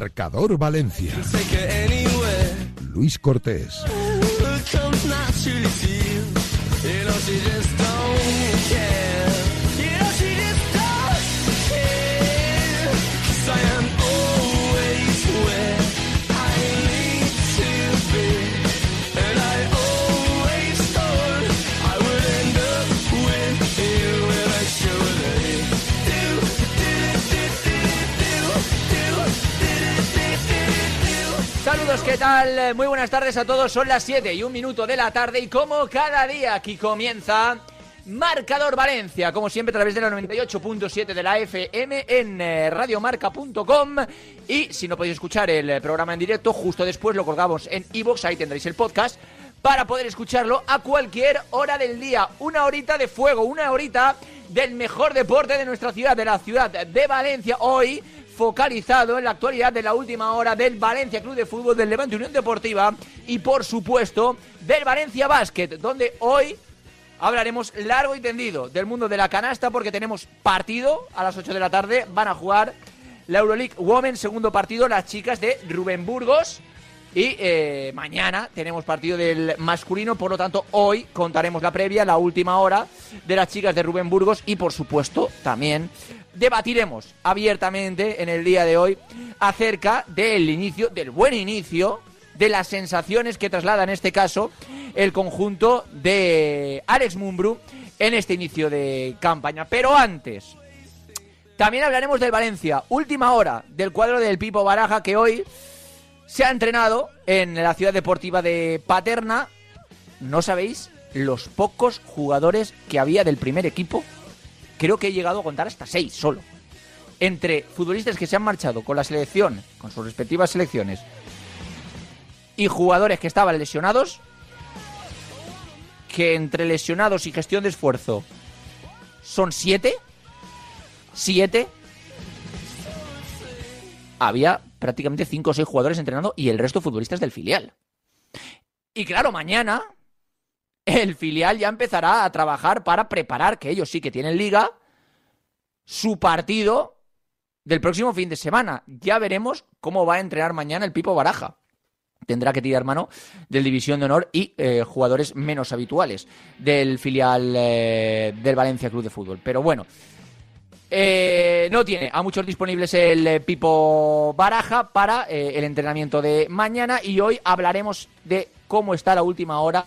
Marcador Valencia. Luis Cortés. ¿Qué tal? Muy buenas tardes a todos. Son las 7 y un minuto de la tarde y como cada día aquí comienza Marcador Valencia, como siempre a través de la 98.7 de la FM en eh, radiomarca.com y si no podéis escuchar el eh, programa en directo, justo después lo colgamos en iVoox, ahí tendréis el podcast para poder escucharlo a cualquier hora del día. Una horita de fuego, una horita del mejor deporte de nuestra ciudad, de la ciudad de Valencia. Hoy focalizado en la actualidad de la última hora del Valencia Club de Fútbol, del Levante Unión Deportiva y por supuesto del Valencia Basket, donde hoy hablaremos largo y tendido del mundo de la canasta porque tenemos partido a las 8 de la tarde, van a jugar la Euroleague Women, segundo partido, las chicas de Rubén Burgos. Y eh, mañana tenemos partido del masculino, por lo tanto hoy contaremos la previa, la última hora de las chicas de Rubén Burgos y por supuesto también debatiremos abiertamente en el día de hoy acerca del inicio, del buen inicio, de las sensaciones que traslada en este caso el conjunto de Alex Mumbru en este inicio de campaña. Pero antes, también hablaremos del Valencia, última hora del cuadro del Pipo Baraja que hoy se ha entrenado en la ciudad deportiva de Paterna. No sabéis los pocos jugadores que había del primer equipo creo que he llegado a contar hasta seis solo. Entre futbolistas que se han marchado con la selección, con sus respectivas selecciones, y jugadores que estaban lesionados, que entre lesionados y gestión de esfuerzo son siete, siete, había prácticamente cinco o seis jugadores entrenando y el resto futbolistas del filial. Y claro, mañana el filial ya empezará a trabajar para preparar, que ellos sí que tienen liga, su partido del próximo fin de semana. Ya veremos cómo va a entrenar mañana el Pipo Baraja. Tendrá que tirar mano del División de Honor y eh, jugadores menos habituales del filial eh, del Valencia Club de Fútbol. Pero bueno, eh, no tiene a muchos disponibles el Pipo Baraja para el entrenamiento de mañana y hoy hablaremos de cómo está la última hora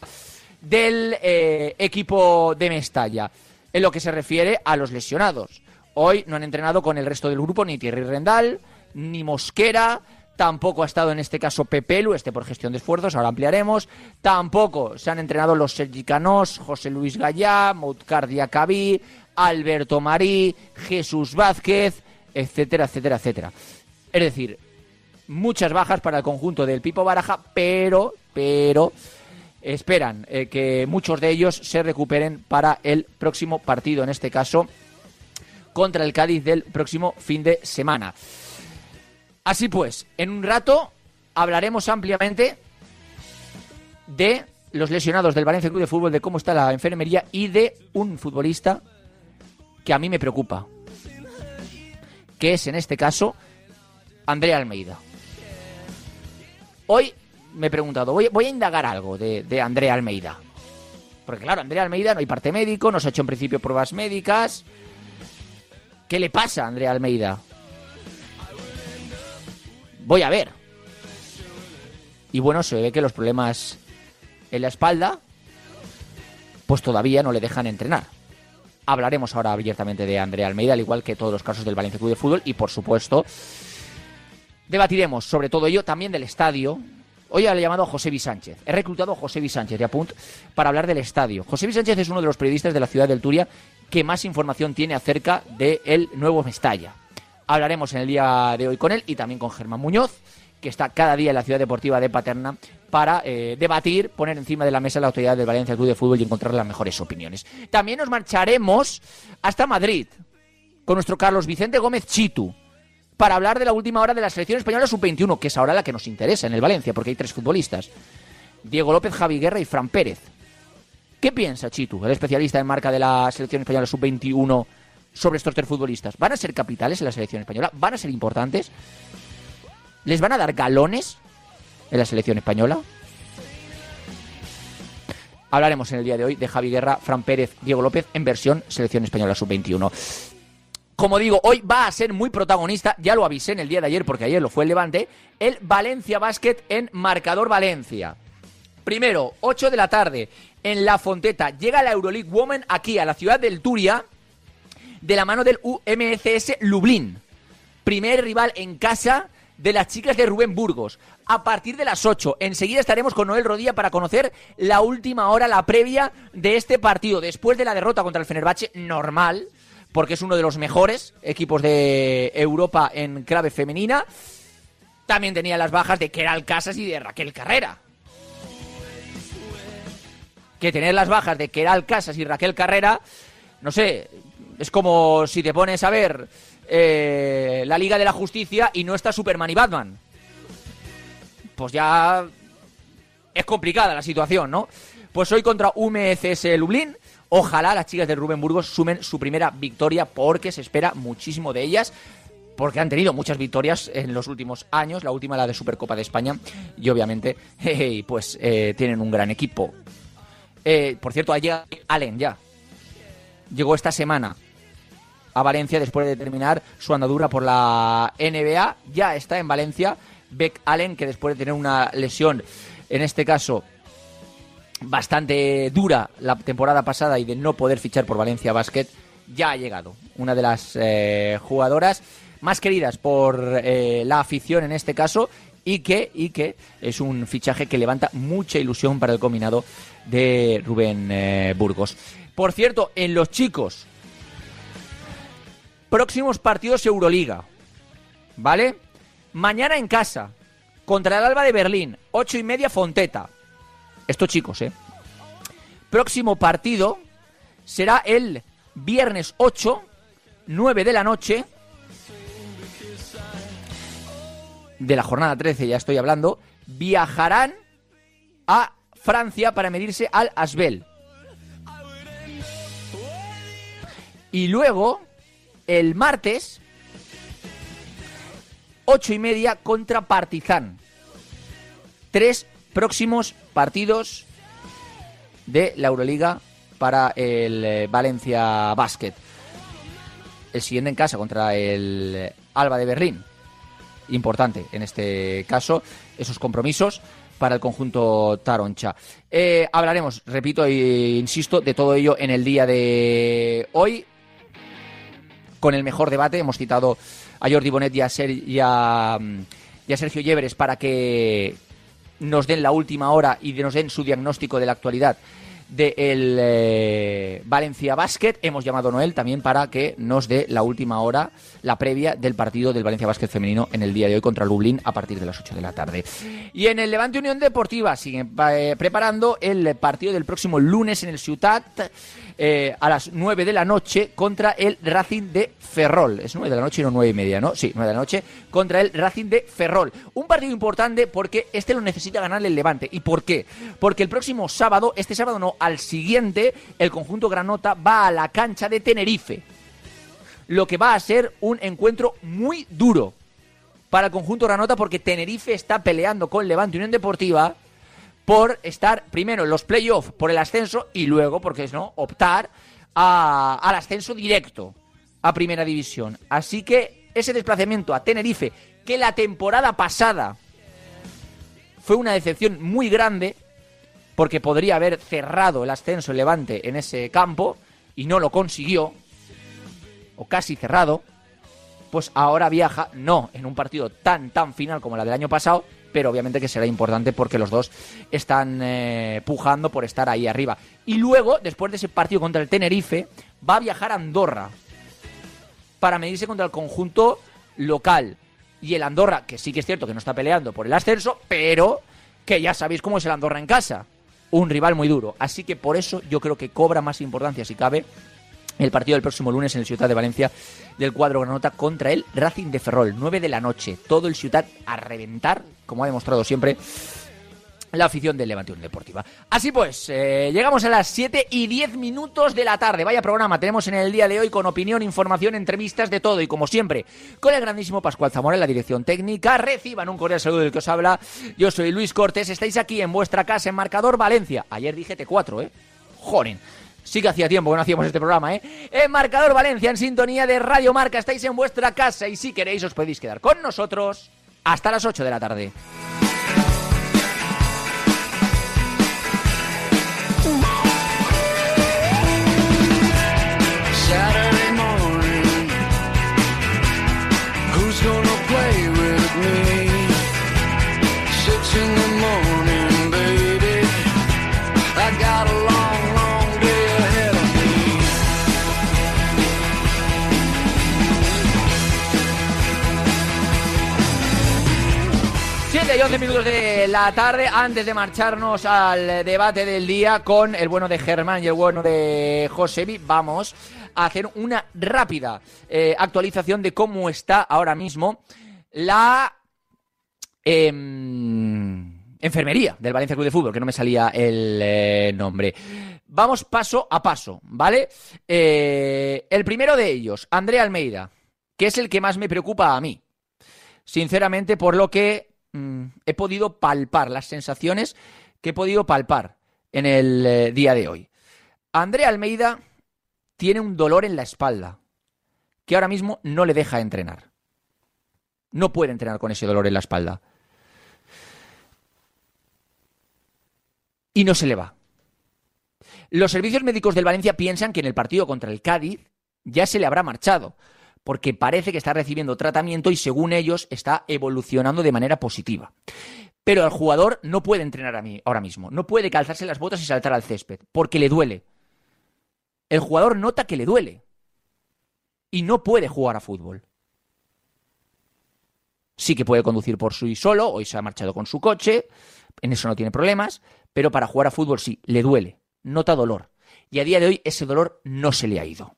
del equipo de Mestalla en lo que se refiere a los lesionados. Hoy no han entrenado con el resto del grupo ni Thierry Rendal, ni Mosquera, tampoco ha estado en este caso Pepelu, este por gestión de esfuerzos, ahora ampliaremos, tampoco se han entrenado los Sergi Canós, José Luis Gallá, Moutcar Diacabí, Alberto Marí, Jesús Vázquez, etcétera, etcétera, etcétera. Es decir, muchas bajas para el conjunto del Pipo Baraja, pero, pero esperan eh, que muchos de ellos se recuperen para el próximo partido, en este caso contra el Cádiz del próximo fin de semana. Así pues, en un rato hablaremos ampliamente de los lesionados del Valencia Club de Fútbol, de cómo está la enfermería y de un futbolista que a mí me preocupa, que es en este caso Andrea Almeida. Hoy me he preguntado, voy, voy a indagar algo de, de Andrea Almeida. Porque claro, Andrea Almeida no hay parte médico, no se ha hecho en principio pruebas médicas, ¿Qué le pasa a Andrea Almeida? Voy a ver. Y bueno, se ve que los problemas en la espalda, pues todavía no le dejan entrenar. Hablaremos ahora abiertamente de Andrea Almeida, al igual que todos los casos del Valencia Club de Fútbol, y por supuesto, debatiremos sobre todo ello, también del estadio. Hoy he llamado a José Vi Sánchez. He reclutado a José Vi Sánchez de Apunt para hablar del estadio. José Vi Sánchez es uno de los periodistas de la ciudad del Turia que más información tiene acerca del nuevo Mestalla. Hablaremos en el día de hoy con él y también con Germán Muñoz, que está cada día en la ciudad deportiva de Paterna para eh, debatir, poner encima de la mesa la autoridad del Valencia Club de Fútbol y encontrar las mejores opiniones. También nos marcharemos hasta Madrid con nuestro Carlos Vicente Gómez Chitu para hablar de la última hora de la selección española sub-21, que es ahora la que nos interesa en el Valencia, porque hay tres futbolistas. Diego López, Javi Guerra y Fran Pérez. ¿Qué piensa Chitu, el especialista en marca de la selección española sub-21, sobre estos tres futbolistas? ¿Van a ser capitales en la selección española? ¿Van a ser importantes? ¿Les van a dar galones en la selección española? Hablaremos en el día de hoy de Javi Guerra, Fran Pérez, Diego López en versión selección española sub-21. Como digo, hoy va a ser muy protagonista, ya lo avisé en el día de ayer porque ayer lo fue el Levante, el Valencia Basket en Marcador Valencia. Primero, 8 de la tarde, en La Fonteta, llega la Euroleague Women aquí a la ciudad del Turia de la mano del UMCS Lublin. Primer rival en casa de las chicas de Rubén Burgos. A partir de las 8, enseguida estaremos con Noel Rodilla para conocer la última hora, la previa de este partido. Después de la derrota contra el Fenerbahce, normal, porque es uno de los mejores equipos de Europa en clave femenina. También tenía las bajas de Keral Casas y de Raquel Carrera. Que tener las bajas de Keral Casas y Raquel Carrera, no sé, es como si te pones a ver eh, la Liga de la Justicia y no está Superman y Batman. Pues ya es complicada la situación, ¿no? Pues hoy contra UMCS Lublin, ojalá las chicas de Rubén Burgos sumen su primera victoria porque se espera muchísimo de ellas. Porque han tenido muchas victorias en los últimos años, la última la de Supercopa de España, y obviamente, pues eh, tienen un gran equipo. Eh, por cierto, allí Allen ya. Llegó esta semana a Valencia después de terminar su andadura por la NBA. Ya está en Valencia Beck Allen, que después de tener una lesión, en este caso bastante dura la temporada pasada y de no poder fichar por Valencia Basket, ya ha llegado. Una de las eh, jugadoras más queridas por eh, la afición en este caso y que, y que es un fichaje que levanta mucha ilusión para el combinado de Rubén eh, Burgos. Por cierto, en los chicos, Próximos partidos Euroliga. ¿Vale? Mañana en casa. Contra el Alba de Berlín. Ocho y media Fonteta. Esto chicos, ¿eh? Próximo partido será el viernes 8, 9 de la noche. De la jornada 13 ya estoy hablando. Viajarán a Francia para medirse al Asbel. Y luego el martes, ocho y media contra Partizan. Tres próximos partidos de la Euroliga para el eh, Valencia Basket. El siguiente en casa contra el Alba de Berlín. Importante en este caso esos compromisos para el conjunto Taroncha. Eh, hablaremos, repito e insisto, de todo ello en el día de hoy con el mejor debate. Hemos citado a Jordi Bonet y a, Sergio Lleveres para que nos den la última hora y nos den su diagnóstico de la actualidad del eh, Valencia Basket. Hemos llamado a Noel también para que nos dé la última hora, la previa del partido del Valencia Basket femenino en el día de hoy contra Lublin a partir de las 8 de la tarde. Y en el Levante Unión Deportiva siguen eh, preparando el partido del próximo lunes en el Ciutat eh, a las 9 de la noche contra el Racing de Ferrol. Es 9 de la noche y no 9 y media, ¿no? Sí, 9 de la noche contra el Racing de Ferrol. Un partido importante porque este lo necesita ganar el Levante. ¿Y por qué? Porque el próximo sábado, este sábado no, al siguiente, el conjunto Granota va a la cancha de Tenerife. Lo que va a ser un encuentro muy duro para el conjunto Granota porque Tenerife está peleando con Levante Unión Deportiva por estar primero en los playoffs por el ascenso y luego, porque es no, optar al ascenso directo a Primera División. Así que ese desplazamiento a Tenerife, que la temporada pasada fue una decepción muy grande, porque podría haber cerrado el ascenso Levante en ese campo y no lo consiguió, o casi cerrado, pues ahora viaja, no en un partido tan, tan final como la del año pasado, pero obviamente que será importante porque los dos están eh, pujando por estar ahí arriba. Y luego, después de ese partido contra el Tenerife, va a viajar a Andorra para medirse contra el conjunto local. Y el Andorra, que sí que es cierto que no está peleando por el ascenso, pero que ya sabéis cómo es el Andorra en casa. Un rival muy duro. Así que por eso yo creo que cobra más importancia, si cabe, el partido del próximo lunes en el Ciudad de Valencia del cuadro Granota contra el Racing de Ferrol, 9 de la noche. Todo el Ciudad a reventar, como ha demostrado siempre la afición del Levante Deportiva. Así pues, eh, llegamos a las 7 y 10 minutos de la tarde. Vaya programa tenemos en el día de hoy con opinión, información, entrevistas, de todo. Y como siempre, con el grandísimo Pascual Zamora en la dirección técnica. Reciban un cordial saludo del que os habla. Yo soy Luis Cortés. Estáis aquí en vuestra casa en Marcador Valencia. Ayer dije T4, ¿eh? Joren. Sí que hacía tiempo que no hacíamos este programa, ¿eh? En Marcador Valencia, en sintonía de Radio Marca. Estáis en vuestra casa y si queréis os podéis quedar con nosotros hasta las 8 de la tarde. 11 minutos de la tarde antes de marcharnos al debate del día con el bueno de Germán y el bueno de Josebi. Vamos a hacer una rápida eh, actualización de cómo está ahora mismo la em, enfermería del Valencia Club de Fútbol, que no me salía el eh, nombre. Vamos paso a paso, ¿vale? Eh, el primero de ellos, André Almeida, que es el que más me preocupa a mí. Sinceramente, por lo que Mm, he podido palpar, las sensaciones que he podido palpar en el eh, día de hoy. Andrea Almeida tiene un dolor en la espalda que ahora mismo no le deja entrenar. No puede entrenar con ese dolor en la espalda. Y no se le va. Los servicios médicos del Valencia piensan que en el partido contra el Cádiz ya se le habrá marchado, porque parece que está recibiendo tratamiento y según ellos está evolucionando de manera positiva. Pero el jugador no puede entrenar a mí ahora mismo, no puede calzarse las botas y saltar al césped, porque le duele. El jugador nota que le duele y no puede jugar a fútbol. Sí que puede conducir por sí solo, hoy se ha marchado con su coche, en eso no tiene problemas, pero para jugar a fútbol sí, le duele, nota dolor. Y a día de hoy ese dolor no se le ha ido.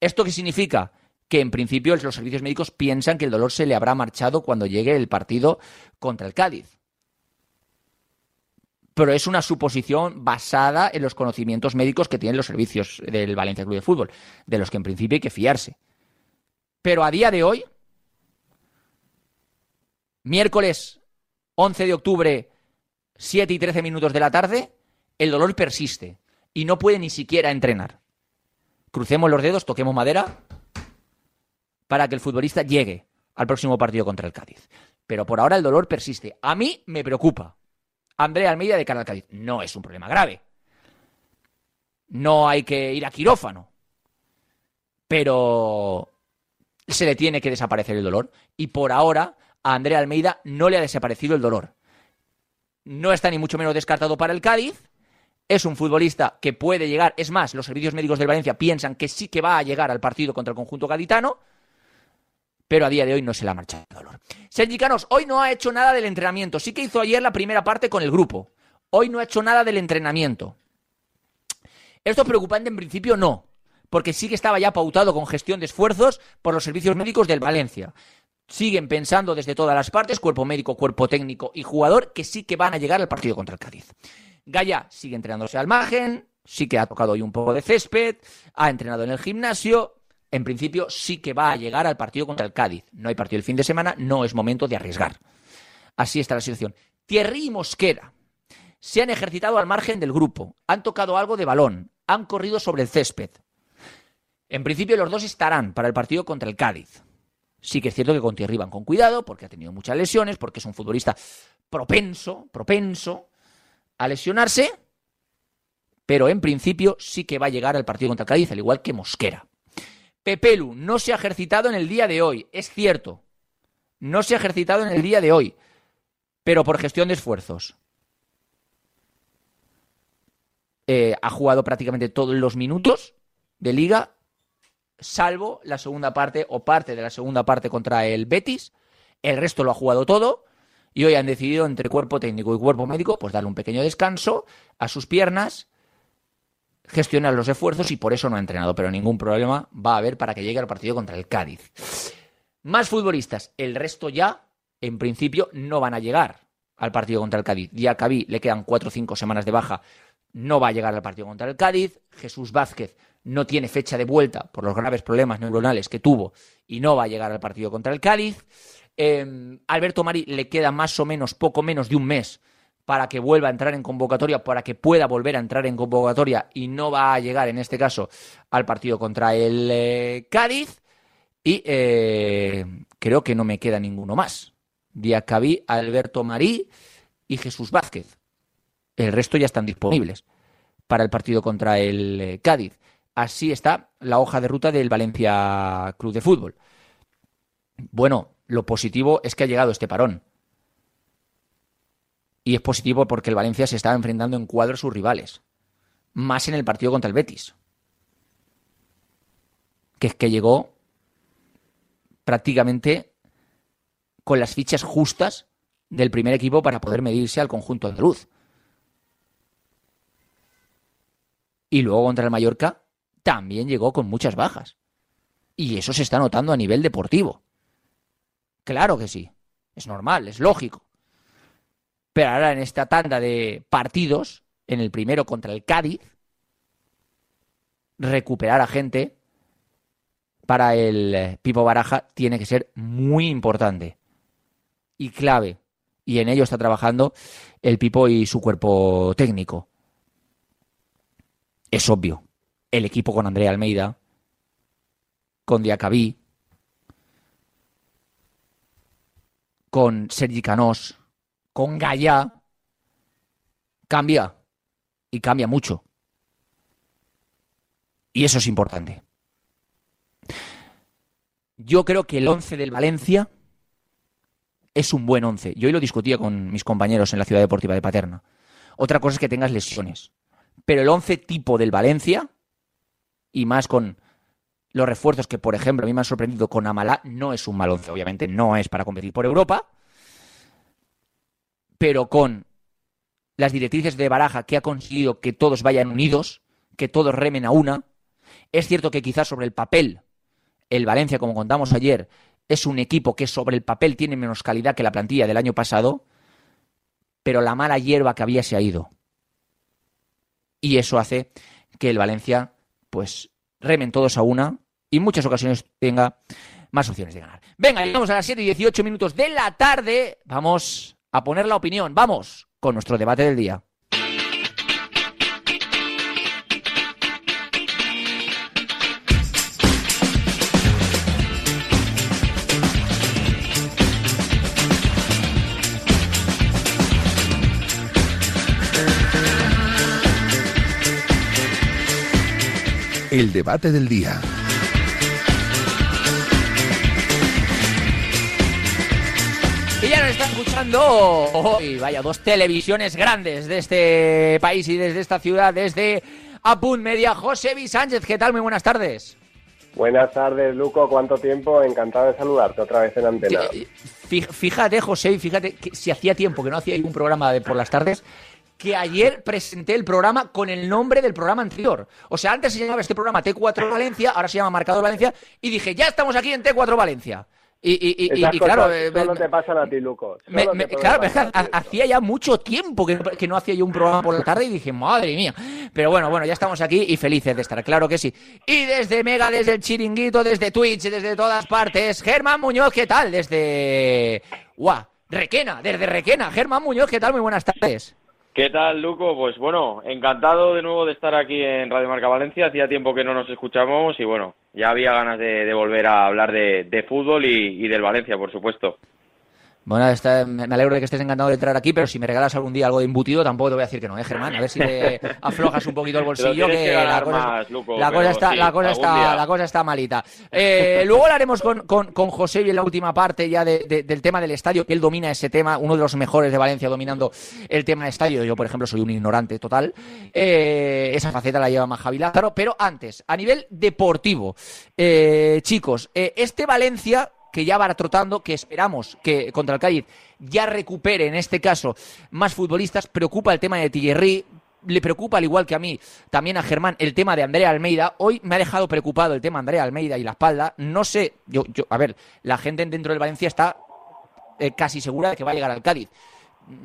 ¿Esto qué significa? Que en principio los servicios médicos piensan que el dolor se le habrá marchado cuando llegue el partido contra el Cádiz. Pero es una suposición basada en los conocimientos médicos que tienen los servicios del Valencia Club de Fútbol, de los que en principio hay que fiarse. Pero a día de hoy, miércoles 11 de octubre, 7 y 13 minutos de la tarde, el dolor persiste y no puede ni siquiera entrenar crucemos los dedos, toquemos madera, para que el futbolista llegue al próximo partido contra el Cádiz. Pero por ahora el dolor persiste. A mí me preocupa. Andrea Almeida de cara al Cádiz. No es un problema grave. No hay que ir a quirófano. Pero se le tiene que desaparecer el dolor. Y por ahora a Andrea Almeida no le ha desaparecido el dolor. No está ni mucho menos descartado para el Cádiz es un futbolista que puede llegar, es más, los servicios médicos del Valencia piensan que sí que va a llegar al partido contra el conjunto gaditano, pero a día de hoy no se le ha marchado el dolor. Sergi Canos, hoy no ha hecho nada del entrenamiento, sí que hizo ayer la primera parte con el grupo, hoy no ha hecho nada del entrenamiento. ¿Esto es preocupante en principio? No, porque sí que estaba ya pautado con gestión de esfuerzos por los servicios médicos del Valencia. Siguen pensando desde todas las partes, cuerpo médico, cuerpo técnico y jugador, que sí que van a llegar al partido contra el Cádiz. Gaya sigue entrenándose al margen, sí que ha tocado hoy un poco de césped, ha entrenado en el gimnasio. En principio sí que va a llegar al partido contra el Cádiz. No hay partido el fin de semana, no es momento de arriesgar. Así está la situación. Thierry y Mosquera se han ejercitado al margen del grupo, han tocado algo de balón, han corrido sobre el césped. En principio los dos estarán para el partido contra el Cádiz. Sí que es cierto que con Thierry van con cuidado porque ha tenido muchas lesiones, porque es un futbolista propenso, propenso a lesionarse, pero en principio sí que va a llegar al partido contra Cádiz, al igual que Mosquera. Pepelu no se ha ejercitado en el día de hoy, es cierto. No se ha ejercitado en el día de hoy, pero por gestión de esfuerzos. Eh, ha jugado prácticamente todos los minutos de liga, salvo la segunda parte o parte de la segunda parte contra el Betis. El resto lo ha jugado todo y hoy han decidido entre cuerpo técnico y cuerpo médico pues darle un pequeño descanso a sus piernas, gestionar los esfuerzos y por eso no ha entrenado, pero ningún problema va a haber para que llegue al partido contra el Cádiz. Más futbolistas, el resto ya en principio no van a llegar al partido contra el Cádiz. Diacabí le quedan cuatro o cinco semanas de baja, no va a llegar al partido contra el Cádiz. Jesús Vázquez no tiene fecha de vuelta por los graves problemas neuronales que tuvo y no va a llegar al partido contra el Cádiz. Eh, Alberto Mari le queda más o menos, poco menos de un mes para que vuelva a entrar en convocatoria, para que pueda volver a entrar en convocatoria y no va a llegar en este caso al partido contra el eh, Cádiz. Y eh, creo que no me queda ninguno más. Diacabí, Alberto Marí y Jesús Vázquez. El resto ya están disponibles para el partido contra el eh, Cádiz. Así está la hoja de ruta del Valencia Club de Fútbol. Bueno, lo positivo es que ha llegado este parón. Y es positivo porque el Valencia se está enfrentando en cuadro a sus rivales. Más en el partido contra el Betis. Que es que llegó prácticamente con las fichas justas del primer equipo para poder medirse al conjunto andaluz. Y luego contra el Mallorca también llegó con muchas bajas. Y eso se está notando a nivel deportivo. Claro que sí. Es normal, es lógico. Pero ahora en esta tanda de partidos, en el primero contra el Cádiz, recuperar a gente para el eh, Pipo Baraja tiene que ser muy importante y clave. Y en ello está trabajando el Pipo y su cuerpo técnico. Es obvio. El equipo con Andrea Almeida, con Diacabí, con Sergi Canós, con Gaya, cambia. Y cambia mucho. Y eso es importante. Yo creo que el 11 del Valencia es un buen 11. Yo hoy lo discutía con mis compañeros en la Ciudad Deportiva de Paterna. Otra cosa es que tengas lesiones. Pero el 11 tipo del Valencia, y más con los refuerzos que, por ejemplo, a mí me han sorprendido con Amalá, no es un mal 11. Obviamente no es para competir por Europa, pero con las directrices de Baraja que ha conseguido que todos vayan unidos, que todos remen a una. Es cierto que quizás sobre el papel, el Valencia, como contamos ayer, es un equipo que sobre el papel tiene menos calidad que la plantilla del año pasado, pero la mala hierba que había se ha ido. Y eso hace que el Valencia, pues, remen todos a una y en muchas ocasiones tenga más opciones de ganar. Venga, llegamos a las 7 y 18 minutos de la tarde. Vamos a poner la opinión. Vamos con nuestro debate del día. El debate del día. Y ya nos están escuchando hoy, vaya, dos televisiones grandes de este país y desde esta ciudad, desde Apunt Media. José V. Sánchez, ¿qué tal? Muy buenas tardes. Buenas tardes, Luco. ¿Cuánto tiempo? Encantado de saludarte otra vez en antena. Fíjate, José, fíjate que si hacía tiempo que no hacía ningún programa de por las tardes, que ayer presenté el programa con el nombre del programa anterior. O sea, antes se llamaba este programa T4 Valencia, ahora se llama Marcador Valencia, y dije, ya estamos aquí en T4 Valencia. Y, y, y, y claro, eh, solo te pasan a ti, Luco. claro, hacía ya mucho tiempo que, que, no hacía yo un programa por la tarde y dije, madre mía. Pero bueno, bueno, ya estamos aquí y felices de estar, claro que sí. Y desde Mega, desde el Chiringuito, desde Twitch, desde todas partes, Germán Muñoz, ¿qué tal? Desde... ¡Guau! Requena, desde Requena. Germán Muñoz, ¿qué tal? Muy buenas tardes. ¿Qué tal, Luco? Pues bueno, encantado de nuevo de estar aquí en Radio Marca Valencia. Hacía tiempo que no nos escuchamos y bueno, ya había ganas de, volver a hablar de, de fútbol y, y, del Valencia, por supuesto. Bueno, está, me alegro de que estés encantado de entrar aquí, pero si me regalas algún día algo de embutido, tampoco te voy a decir que no, ¿eh, Germán? A ver si te aflojas un poquito el bolsillo, que, que la, cosa, más, Luco, la, cosa está, sí, la, cosa está, la cosa está malita. Eh, luego hablaremos con, con, con, José y en la última parte ya de, de, del tema del estadio, que él domina ese tema, uno de los mejores de Valencia dominando el tema del estadio. Yo, por ejemplo, soy un ignorante total. Eh, esa faceta la lleva más Javi Lázaro, pero antes, a nivel deportivo, eh, chicos, este Valencia que ya va trotando, que esperamos que contra el Cádiz ya recupere, en este caso, más futbolistas. Preocupa el tema de Thierry, le preocupa, al igual que a mí, también a Germán, el tema de Andrea Almeida. Hoy me ha dejado preocupado el tema de Andrea Almeida y la espalda. No sé, yo, a ver, la gente dentro del Valencia está eh, casi segura de que va a llegar al Cádiz.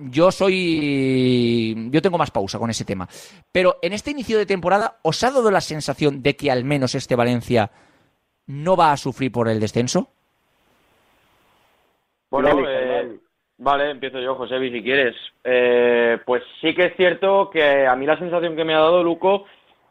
yo soy. Yo tengo más pausa con ese tema. Pero en este inicio de temporada, ¿os ha dado la sensación de que al menos este Valencia no va a sufrir por el descenso? Bueno, eh, vale, empiezo yo, José, si quieres. Eh, pues sí que es cierto que a mí la sensación que me ha dado Luco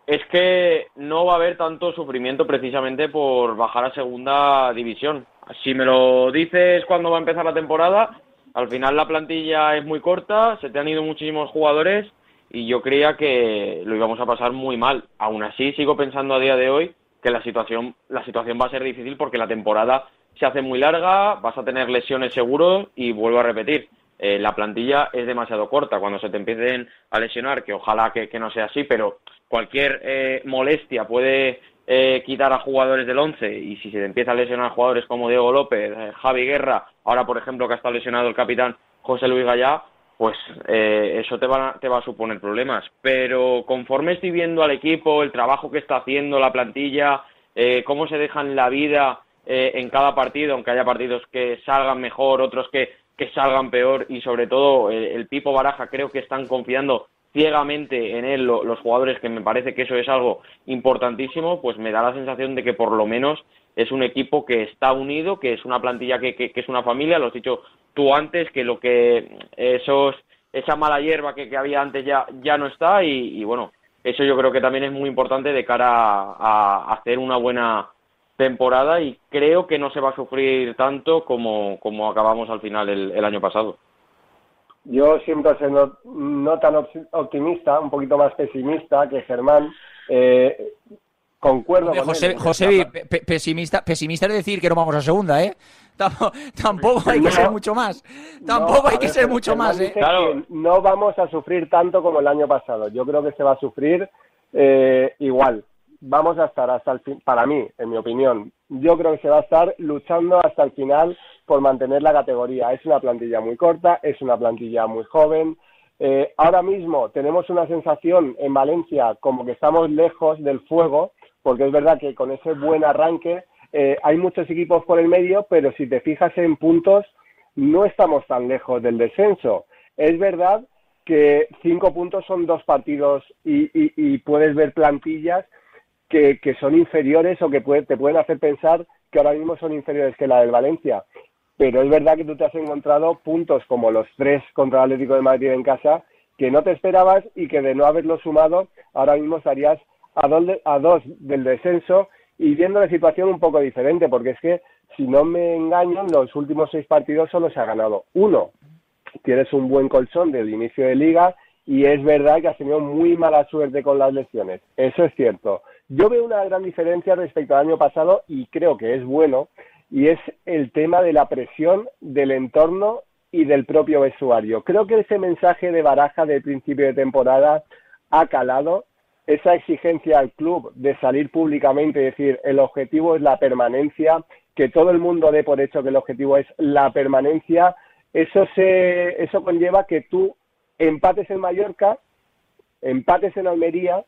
es que no va a haber tanto sufrimiento precisamente por bajar a segunda división. Si me lo dices cuando va a empezar la temporada, al final la plantilla es muy corta, se te han ido muchísimos jugadores y yo creía que lo íbamos a pasar muy mal. Aún así, sigo pensando a día de hoy que la situación, la situación va a ser difícil porque la temporada se hace muy larga, vas a tener lesiones seguros y vuelvo a repetir, eh, la plantilla es demasiado corta. Cuando se te empiecen a lesionar, que ojalá que, no sea así, pero cualquier eh, molestia puede eh, quitar a jugadores del once y si se te empieza a lesionar a jugadores como Diego López, Javi Guerra, ahora por ejemplo que ha estado lesionado el capitán José Luis Gallá, pues eso te va, te va a suponer problemas. Pero conforme estoy viendo al equipo, el trabajo que está haciendo la plantilla, cómo se dejan la vida eh, en cada partido, aunque haya partidos que salgan mejor, otros que, que salgan peor y sobre todo eh, el Pipo Baraja creo que están confiando ciegamente en él los jugadores, que me parece que eso es algo importantísimo, pues me da la sensación de que por lo menos es un equipo que está unido, que es una plantilla que, que, es una familia, lo has dicho tú antes, que lo que esos esa mala hierba que, había antes ya, ya no está y, y, bueno, eso yo creo que también es muy importante de cara a hacer una buena temporada y creo que no se va a sufrir tanto como, como acabamos al final el, año pasado. Yo siempre soy no, tan optimista, un poquito más pesimista que Germán. Eh, concuerdo con José, José pesimista, pesimista es decir que no vamos a segunda, ¿eh? Tampoco hay que ser mucho más. Tampoco hay que ser mucho más, ¿eh? no vamos a sufrir tanto como el año pasado. Yo creo que se va a sufrir eh, igual vamos a estar hasta el fin, para mí, en mi opinión, yo creo que se va a estar luchando hasta el final por mantener la categoría. Es una plantilla muy corta, es una plantilla muy joven. Eh, ahora mismo tenemos una sensación en Valencia como que estamos lejos del fuego, porque es verdad que con ese buen arranque eh, hay muchos equipos por el medio, pero si te fijas en puntos, no estamos tan lejos del descenso. Es verdad que cinco puntos son dos partidos y puedes ver plantillas que, son inferiores o que te pueden hacer pensar que ahora mismo son inferiores que la del Valencia. Pero es verdad que tú te has encontrado puntos como los tres contra el Atlético de Madrid en casa que no te esperabas y que de no haberlo sumado ahora mismo estarías a dos, a dos del descenso y viendo la situación un poco diferente, porque es que si no me engaño, en los últimos seis partidos solo se ha ganado uno. Tienes un buen colchón del inicio de liga y es verdad que has tenido muy mala suerte con las lesiones. Eso es cierto. Yo veo una gran diferencia respecto al año pasado y creo que es bueno, y es el tema de la presión del entorno y del propio vestuario. Creo que ese mensaje de baraja de principio de temporada ha calado, esa exigencia al club de salir públicamente y decir el objetivo es la permanencia, que todo el mundo dé por hecho que el objetivo es la permanencia, eso, se, eso conlleva que tú empates en Mallorca, empates en Almería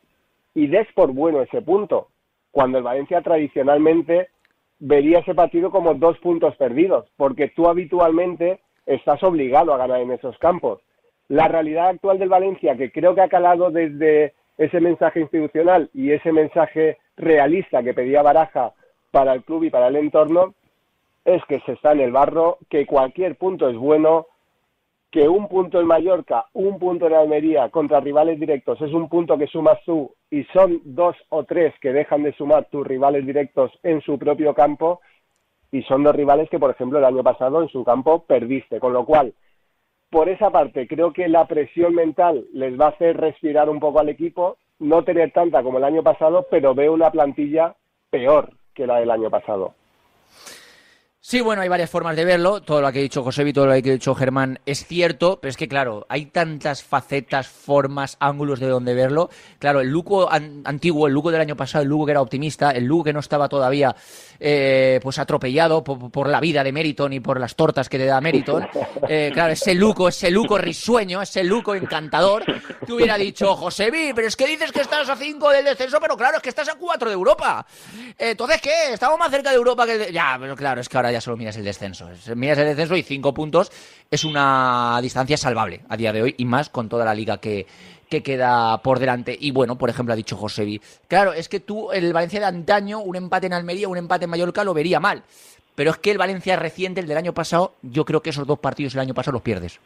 y des por bueno ese punto, cuando el Valencia tradicionalmente vería ese partido como dos puntos perdidos, porque tú habitualmente estás obligado a ganar en esos campos. La realidad actual del Valencia, que creo que ha calado desde ese mensaje institucional y ese mensaje realista que pedía Baraja para el club y para el entorno, es que se está en el barro, que cualquier punto es bueno, que un punto en Mallorca, un punto en Almería contra rivales directos es un punto que sumas tú y son dos o tres que dejan de sumar tus rivales directos en su propio campo y son dos rivales que, por ejemplo, el año pasado en su campo perdiste. Con lo cual, por esa parte, creo que la presión mental les va a hacer respirar un poco al equipo, no tener tanta como el año pasado, pero veo una plantilla peor que la del año pasado. Sí, bueno, hay varias formas de verlo. Todo lo que ha dicho José y todo lo que ha dicho Germán es cierto, pero es que, claro, hay tantas facetas, formas, ángulos de donde verlo. Claro, el Luco antiguo, el Luco del año pasado, el Luco que era optimista, el Luco que no estaba todavía eh, pues atropellado por, la vida de Meriton y por las tortas que le da Meriton. Eh, claro, ese Luco, ese Luco risueño, ese Luco encantador, te hubiera dicho, José Vi, pero es que dices que estás a 5 del descenso, pero claro, es que estás a 4 de Europa. Eh, entonces, ¿qué? Estamos más cerca de Europa que... Ya, pero claro, es que ahora ya ya solo miras el descenso. Miras el descenso y cinco puntos es una distancia salvable a día de hoy y más con toda la liga que, que queda por delante. Y bueno, por ejemplo, ha dicho Josevi, claro, es que tú, el Valencia de antaño, un empate en Almería, un empate en Mallorca, lo vería mal. Pero es que el Valencia reciente, el del año pasado, yo creo que esos dos partidos el año pasado los pierdes.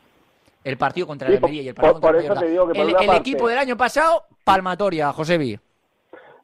El partido contra el Almería y el partido contra el Mallorca. el, equipo del año pasado, palmatoria, Josevi.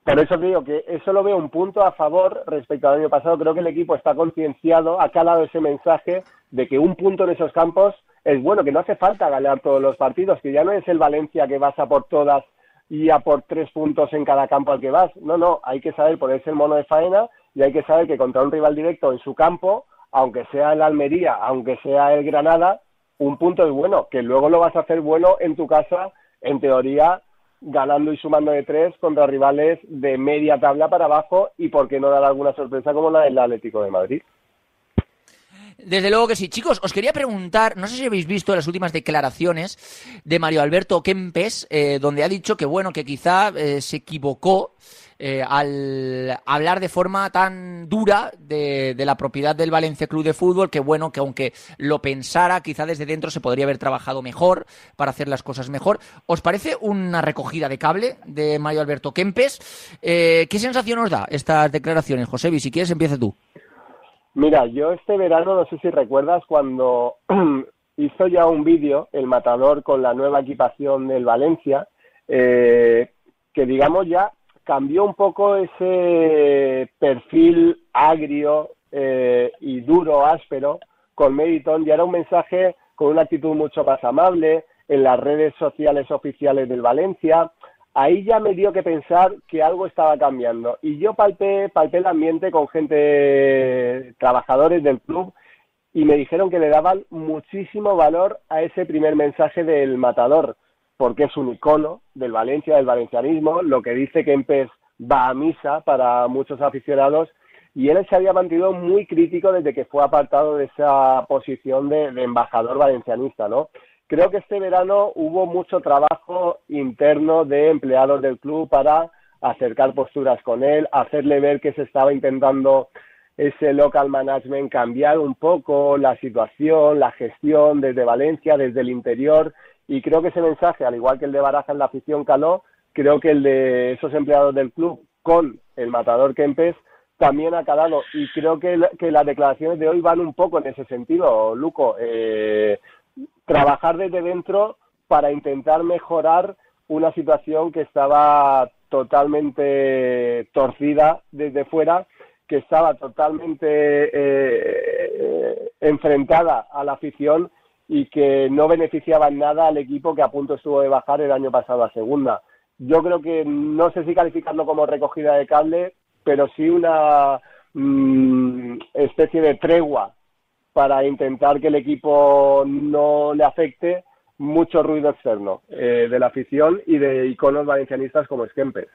Por eso te digo que eso lo veo un punto a favor respecto al año pasado. Creo que el equipo está concienciado, ha calado ese mensaje de que un punto en esos campos es bueno, que no hace falta ganar todos los partidos, que ya no es el Valencia que vas a por todas y a por tres puntos en cada campo al que vas. No, no, hay que saber ponerse el mono de faena y hay que saber que contra un rival directo en su campo, aunque sea el Almería, aunque sea el Granada, un punto es bueno, que luego lo vas a hacer bueno en tu casa, en teoría, ganando y sumando de tres contra rivales de media tabla para abajo y por qué no dar alguna sorpresa como la del Atlético de Madrid. Desde luego que sí. Chicos, os quería preguntar, no sé si habéis visto las últimas declaraciones de Mario Alberto Kempes, eh, donde ha dicho que bueno, que quizá eh, se equivocó eh, al hablar de forma tan dura de, la propiedad del Valencia Club de Fútbol, que bueno, que aunque lo pensara, quizá desde dentro se podría haber trabajado mejor para hacer las cosas mejor. ¿Os parece una recogida de cable de Mario Alberto Kempes? Eh, ¿Qué sensación os da estas declaraciones, Josebi? Si quieres, empieza tú. Mira, yo este verano, no sé si recuerdas, cuando hizo ya un vídeo, el matador, con la nueva equipación del Valencia, eh, que digamos ya cambió un poco ese perfil agrio eh, y duro, áspero, con Meriton, y era un mensaje con una actitud mucho más amable en las redes sociales oficiales del Valencia. Ahí ya me dio que pensar que algo estaba cambiando. Y yo palpé, palpé el ambiente con gente, trabajadores del club, y me dijeron que le daban muchísimo valor a ese primer mensaje del matador porque es un icono del Valencia, del valencianismo, lo que dice que Empes va a misa para muchos aficionados y él se había mantenido muy crítico desde que fue apartado de esa posición de, embajador valencianista, ¿no? Creo que este verano hubo mucho trabajo interno de empleados del club para acercar posturas con él, hacerle ver que se estaba intentando ese local management, cambiar un poco la situación, la gestión desde Valencia, desde el interior. Y creo que ese mensaje, al igual que el de Baraja en la afición caló, creo que el de esos empleados del club con el matador Kempes también ha calado. Y creo que, las declaraciones de hoy van un poco en ese sentido, Luco. Eh, trabajar desde dentro para intentar mejorar una situación que estaba totalmente torcida desde fuera, que estaba totalmente eh, enfrentada a la afición y que no beneficiaban nada al equipo que a punto estuvo de bajar el año pasado a segunda. Yo creo que no sé si calificarlo como recogida de cable, pero sí una mm, especie de tregua para intentar que el equipo no le afecte mucho ruido externo eh, de la afición y de iconos valencianistas como Skempes.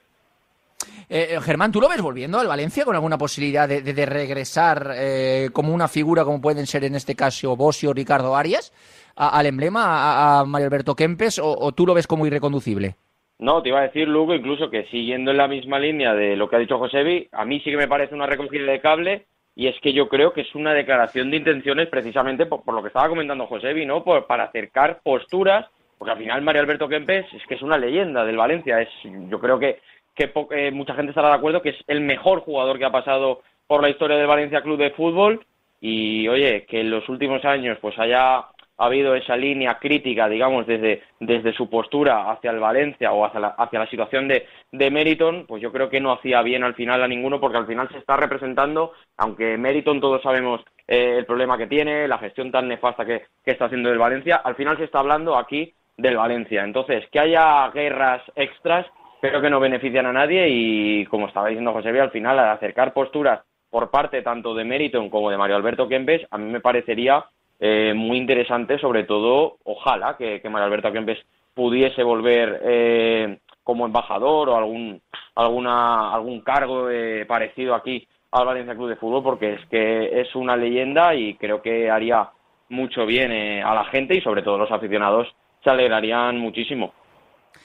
Eh, Germán, ¿tú lo ves volviendo al Valencia con alguna posibilidad de, regresar eh, como una figura como pueden ser en este caso Bosio o Ricardo Arias al emblema, a, Mario Alberto Kempes, o, tú lo ves como irreconducible? No, te iba a decir, Lugo, incluso que siguiendo en la misma línea de lo que ha dicho Josevi, a mí sí que me parece una recogida de cable y es que yo creo que es una declaración de intenciones precisamente por, lo que estaba comentando Josevi, ¿no? Por, para acercar posturas, porque al final Mario Alberto Kempes es que es una leyenda del Valencia, es yo creo que que eh, mucha gente estará de acuerdo que es el mejor jugador que ha pasado por la historia del Valencia Club de Fútbol y oye, que en los últimos años pues haya habido esa línea crítica, digamos, desde, desde su postura hacia el Valencia o hacia la, hacia la situación de, de Meriton, pues yo creo que no hacía bien al final a ninguno, porque al final se está representando, aunque Meriton todos sabemos eh, el problema que tiene, la gestión tan nefasta que, que está haciendo el Valencia, al final se está hablando aquí del Valencia. Entonces, que haya guerras extras creo que no benefician a nadie y, como estaba diciendo José al final, al acercar posturas por parte tanto de Meriton como de Mario Alberto Kempes, a mí me parecería eh, muy interesante, sobre todo, ojalá que, Mario Alberto Kempes pudiese volver eh, como embajador o algún, alguna, algún cargo eh, parecido aquí al Valencia Club de Fútbol, porque es que es una leyenda y creo que haría mucho bien a la gente y sobre todo los aficionados se alegrarían muchísimo.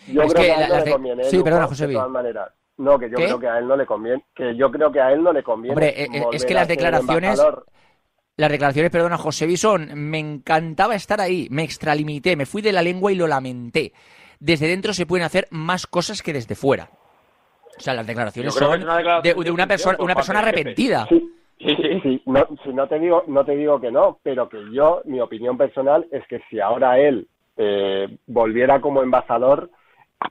Yo creo que, a él no le conviene. Sí, perdona, José De todas maneras. No, que yo creo que a él no le conviene. Que yo creo que a él no le conviene. Hombre, eh, eh, es que las declaraciones. Las declaraciones, perdona, José Bison, me encantaba estar ahí, me extralimité, me fui de la lengua y lo lamenté. Desde dentro se pueden hacer más cosas que desde fuera. O sea, las declaraciones son de, una persona, una persona arrepentida. Sí, sí, sí. No, si no te digo, no te digo que no, pero que yo, mi opinión personal es que si ahora él eh, volviera como embajador,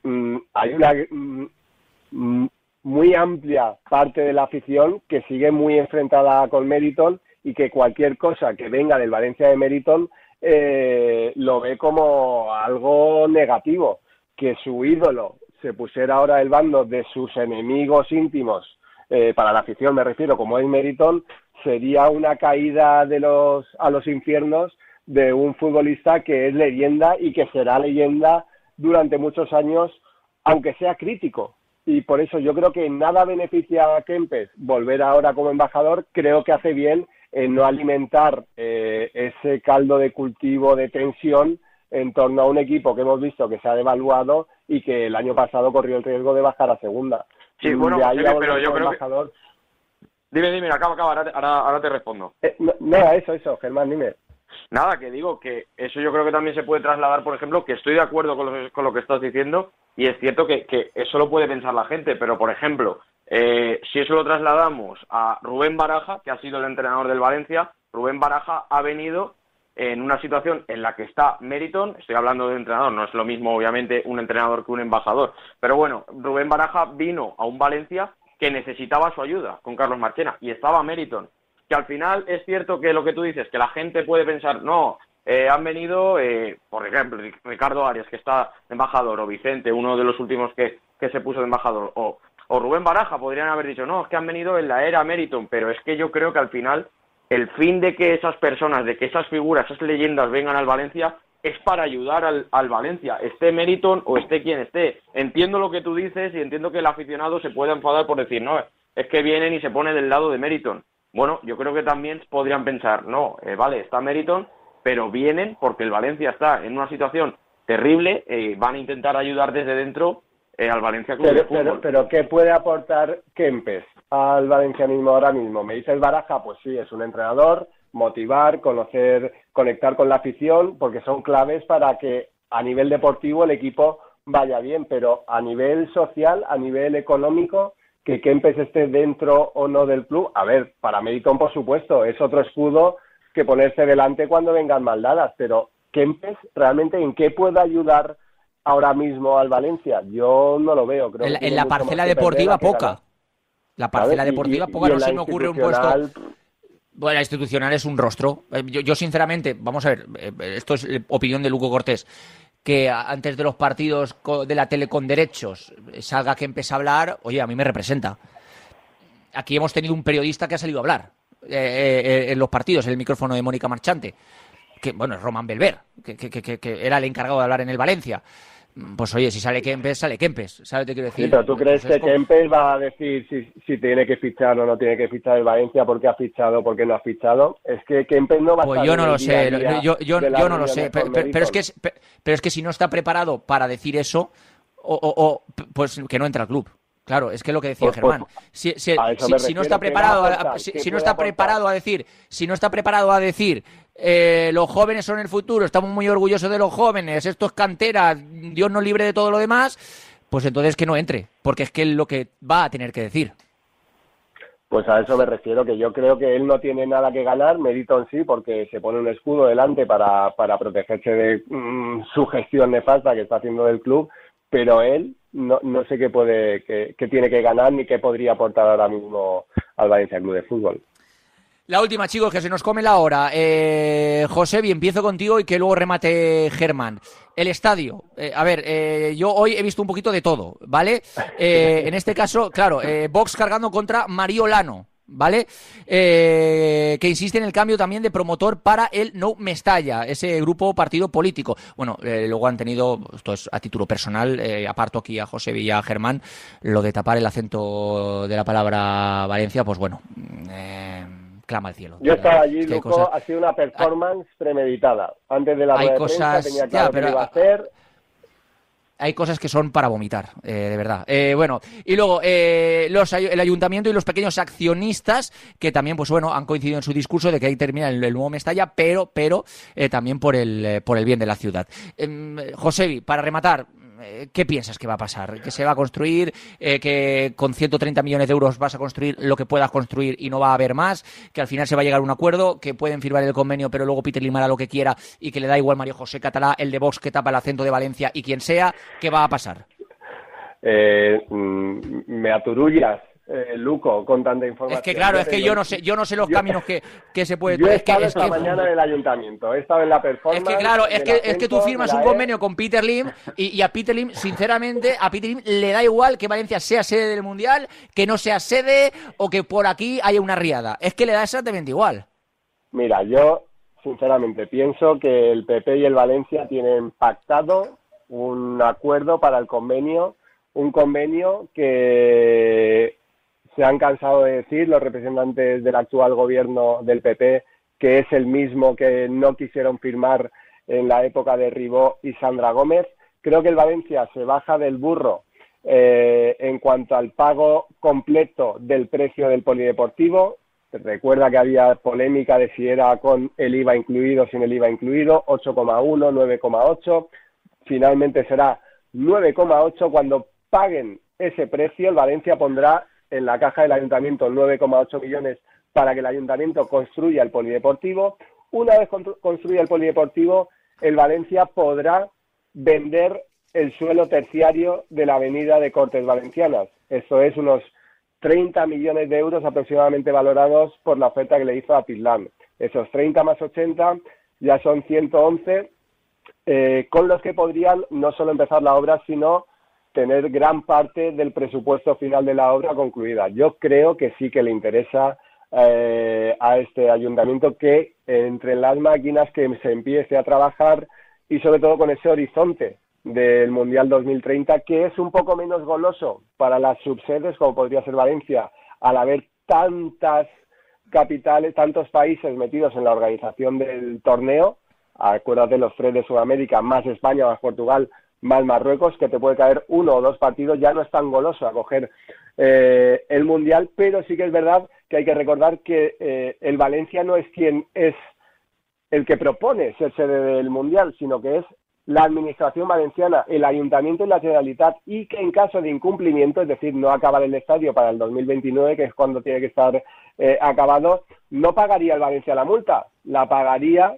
mm, hay una mm, muy amplia parte de la afición que sigue muy enfrentada con Meriton y que cualquier cosa que venga del Valencia de Meriton eh, lo ve como algo negativo. Que su ídolo se pusiera ahora el bando de sus enemigos íntimos, eh, para la afición me refiero, como es Meriton, sería una caída de los, a los infiernos de un futbolista que es leyenda y que será leyenda durante muchos años, aunque sea crítico. Y por eso yo creo que nada beneficia a Kempes volver ahora como embajador. Creo que hace bien en no alimentar eh, ese caldo de cultivo de tensión en torno a un equipo que hemos visto que se ha devaluado y que el año pasado corrió el riesgo de bajar a segunda. Sí, bueno, pero yo creo que... Dime, dime, acaba, acaba, ahora, ahora, te respondo. Eh, no, eso, eso, Germán, dime. Nada, que digo que eso yo creo que también se puede trasladar, por ejemplo, que estoy de acuerdo con lo, con lo que estás diciendo y es cierto que, eso lo puede pensar la gente, pero por ejemplo, eh, si eso lo trasladamos a Rubén Baraja, que ha sido el entrenador del Valencia, Rubén Baraja ha venido en una situación en la que está Meriton, estoy hablando de entrenador, no es lo mismo obviamente un entrenador que un embajador, pero bueno, Rubén Baraja vino a un Valencia que necesitaba su ayuda con Carlos Marchena y estaba Meriton que al final es cierto que lo que tú dices, que la gente puede pensar, no, eh, han venido, eh, por ejemplo, Ricardo Arias, que está embajador, o Vicente, uno de los últimos que, que se puso de embajador, o, o Rubén Baraja, podrían haber dicho, no, es que han venido en la era Meriton, pero es que yo creo que al final el fin de que esas personas, de que esas figuras, esas leyendas vengan al Valencia, es para ayudar al, al, Valencia, esté Meriton o esté quien esté. Entiendo lo que tú dices y entiendo que el aficionado se puede enfadar por decir, no, es que vienen y se pone del lado de Meriton. Bueno, yo creo que también podrían pensar, no, eh, vale, está Meriton, pero vienen porque el Valencia está en una situación terrible, y eh, van a intentar ayudar desde dentro eh, al Valencia Club pero, de Fútbol. Pero, ¿qué puede aportar Kempes al valencianismo ahora mismo? Me dice el Baraja, pues sí, es un entrenador, motivar, conocer, conectar con la afición, porque son claves para que a nivel deportivo el equipo vaya bien, pero a nivel social, a nivel económico, que Kempes esté dentro o no del club, a ver, para Meriton, por supuesto, es otro escudo que ponerse delante cuando vengan maldadas, pero Kempes, ¿realmente en qué puede ayudar ahora mismo al Valencia? Yo no lo veo. Creo en, la parcela deportiva poca. La parcela deportiva poca, no se me ocurre un puesto... Bueno, la institucional es un rostro. Eh, yo, yo, sinceramente, vamos a ver, eh, esto es opinión de Luco Cortés que antes de los partidos de la tele con derechos salga que empiece a hablar, oye, a mí me representa. Aquí hemos tenido un periodista que ha salido a hablar eh, eh, en los partidos, en el micrófono de Mónica Marchante, que bueno, es Román Belver, que, que, era el encargado de hablar en el Valencia pues oye, si sale Kempes, sale Kempes, ¿sabes qué quiero decir? Sí, pero ¿tú crees que Kempes va a decir si, si tiene que fichar o no tiene que fichar el Valencia, por qué ha fichado, por qué no ha fichado? Es que Kempes no va a Pues yo no lo sé, yo, yo, yo no lo sé, pero, es que pero es que si no está preparado para decir eso, o, o, pues que no entra al club. Claro, es que es lo que decía pues, pues, Germán. Si, si, no está preparado, si, no está preparado a decir, si no está preparado a decir eh, los jóvenes son el futuro, estamos muy orgullosos de los jóvenes, esto es cantera, Dios nos libre de todo lo demás, pues entonces que no entre, porque es que es lo que va a tener que decir. Pues a eso me refiero, que yo creo que él no tiene nada que ganar, Merito en sí, porque se pone un escudo delante para, para protegerse de mm, su gestión nefasta que está haciendo del club, pero él no, no sé qué puede, qué tiene que ganar ni qué podría aportar ahora mismo al Valencia Club de Fútbol. La última, chicos, que se nos come la hora. Eh, José, bien, empiezo contigo y que luego remate Germán. El estadio. Eh, a ver, eh, yo hoy he visto un poquito de todo, ¿vale? Eh, en este caso, claro, Vox cargando contra Mario ¿vale? que insiste en el cambio también de promotor para el No Mestalla, ese grupo partido político. Bueno, luego han tenido, esto es a título personal, aparto aquí a José Villa Germán, lo de tapar el acento de la palabra Valencia, pues bueno, clama al cielo. Yo estaba allí, Luco, ha sido una performance premeditada. Antes de la hay cosas... tenía claro pero... iba a hacer. Hay cosas que son para vomitar, eh, de verdad. Eh, bueno, y luego eh, los, el ayuntamiento y los pequeños accionistas que también, pues bueno, han coincidido en su discurso de que ahí termina el, nuevo Mestalla, pero, pero también por el, por el bien de la ciudad. Em, Josevi, para rematar, eh, ¿qué piensas que va a pasar? ¿Que se va a construir? Eh, ¿Que con 130 millones de euros vas a construir lo que puedas construir y no va a haber más? ¿Que al final se va a llegar a un acuerdo? ¿Que pueden firmar el convenio pero luego Peter Lim hará lo que quiera y que le da igual Mario José Catalá, el de Vox que tapa el acento de Valencia y quien sea? ¿Qué va a pasar? Eh, mm, me aturullas eh, Luco, con tanta información. Es que claro, es que yo no sé, yo no sé los caminos que, que se puede. Yo he estado es esta mañana en el ayuntamiento, he estado en la performance. Es que claro, es que, es que tú firmas un convenio con Peter Lim y, a Peter Lim, sinceramente, a Peter Lim le da igual que Valencia sea sede del mundial, que no sea sede o que por aquí haya una riada. Es que le da exactamente igual. Mira, yo sinceramente pienso que el PP y el Valencia tienen pactado un acuerdo para el convenio, un convenio que se han cansado de decir los representantes del actual gobierno del PP que es el mismo que no quisieron firmar en la época de Ribó y Sandra Gómez. Creo que el Valencia se baja del burro eh, en cuanto al pago completo del precio del polideportivo. Recuerda que había polémica de si era con el IVA incluido o sin el IVA incluido, 8,1, 9,8. Finalmente será 9,8. Cuando paguen ese precio, el Valencia pondrá en la caja del ayuntamiento 9,8 millones para que el ayuntamiento construya el polideportivo. Una vez construya el polideportivo, el Valencia podrá vender el suelo terciario de la avenida de Cortes Valencianas. Eso es unos 30 millones de euros aproximadamente valorados por la oferta que le hizo a Pitlán. Esos 30 más 80 ya son 111, eh, con los que podrían no solo empezar la obra, sino tener gran parte del presupuesto final de la obra concluida. Yo creo que sí que le interesa eh, a este ayuntamiento que entre las máquinas que se empiece a trabajar y sobre todo con ese horizonte del Mundial 2030 que es un poco menos goloso para las subsedes como podría ser Valencia al haber tantas capitales, tantos países metidos en la organización del torneo, acuérdate los tres de Sudamérica, más España, más Portugal, más Marruecos, que te puede caer uno o dos partidos, ya no es tan goloso a coger eh, el Mundial, pero sí que es verdad que hay que recordar que eh, el Valencia no es quien es el que propone ser sede del Mundial, sino que es la Administración Valenciana, el Ayuntamiento y la Generalitat, y que en caso de incumplimiento, es decir, no acabar el estadio para el 2029, que es cuando tiene que estar eh, acabado, no pagaría el Valencia la multa, la pagaría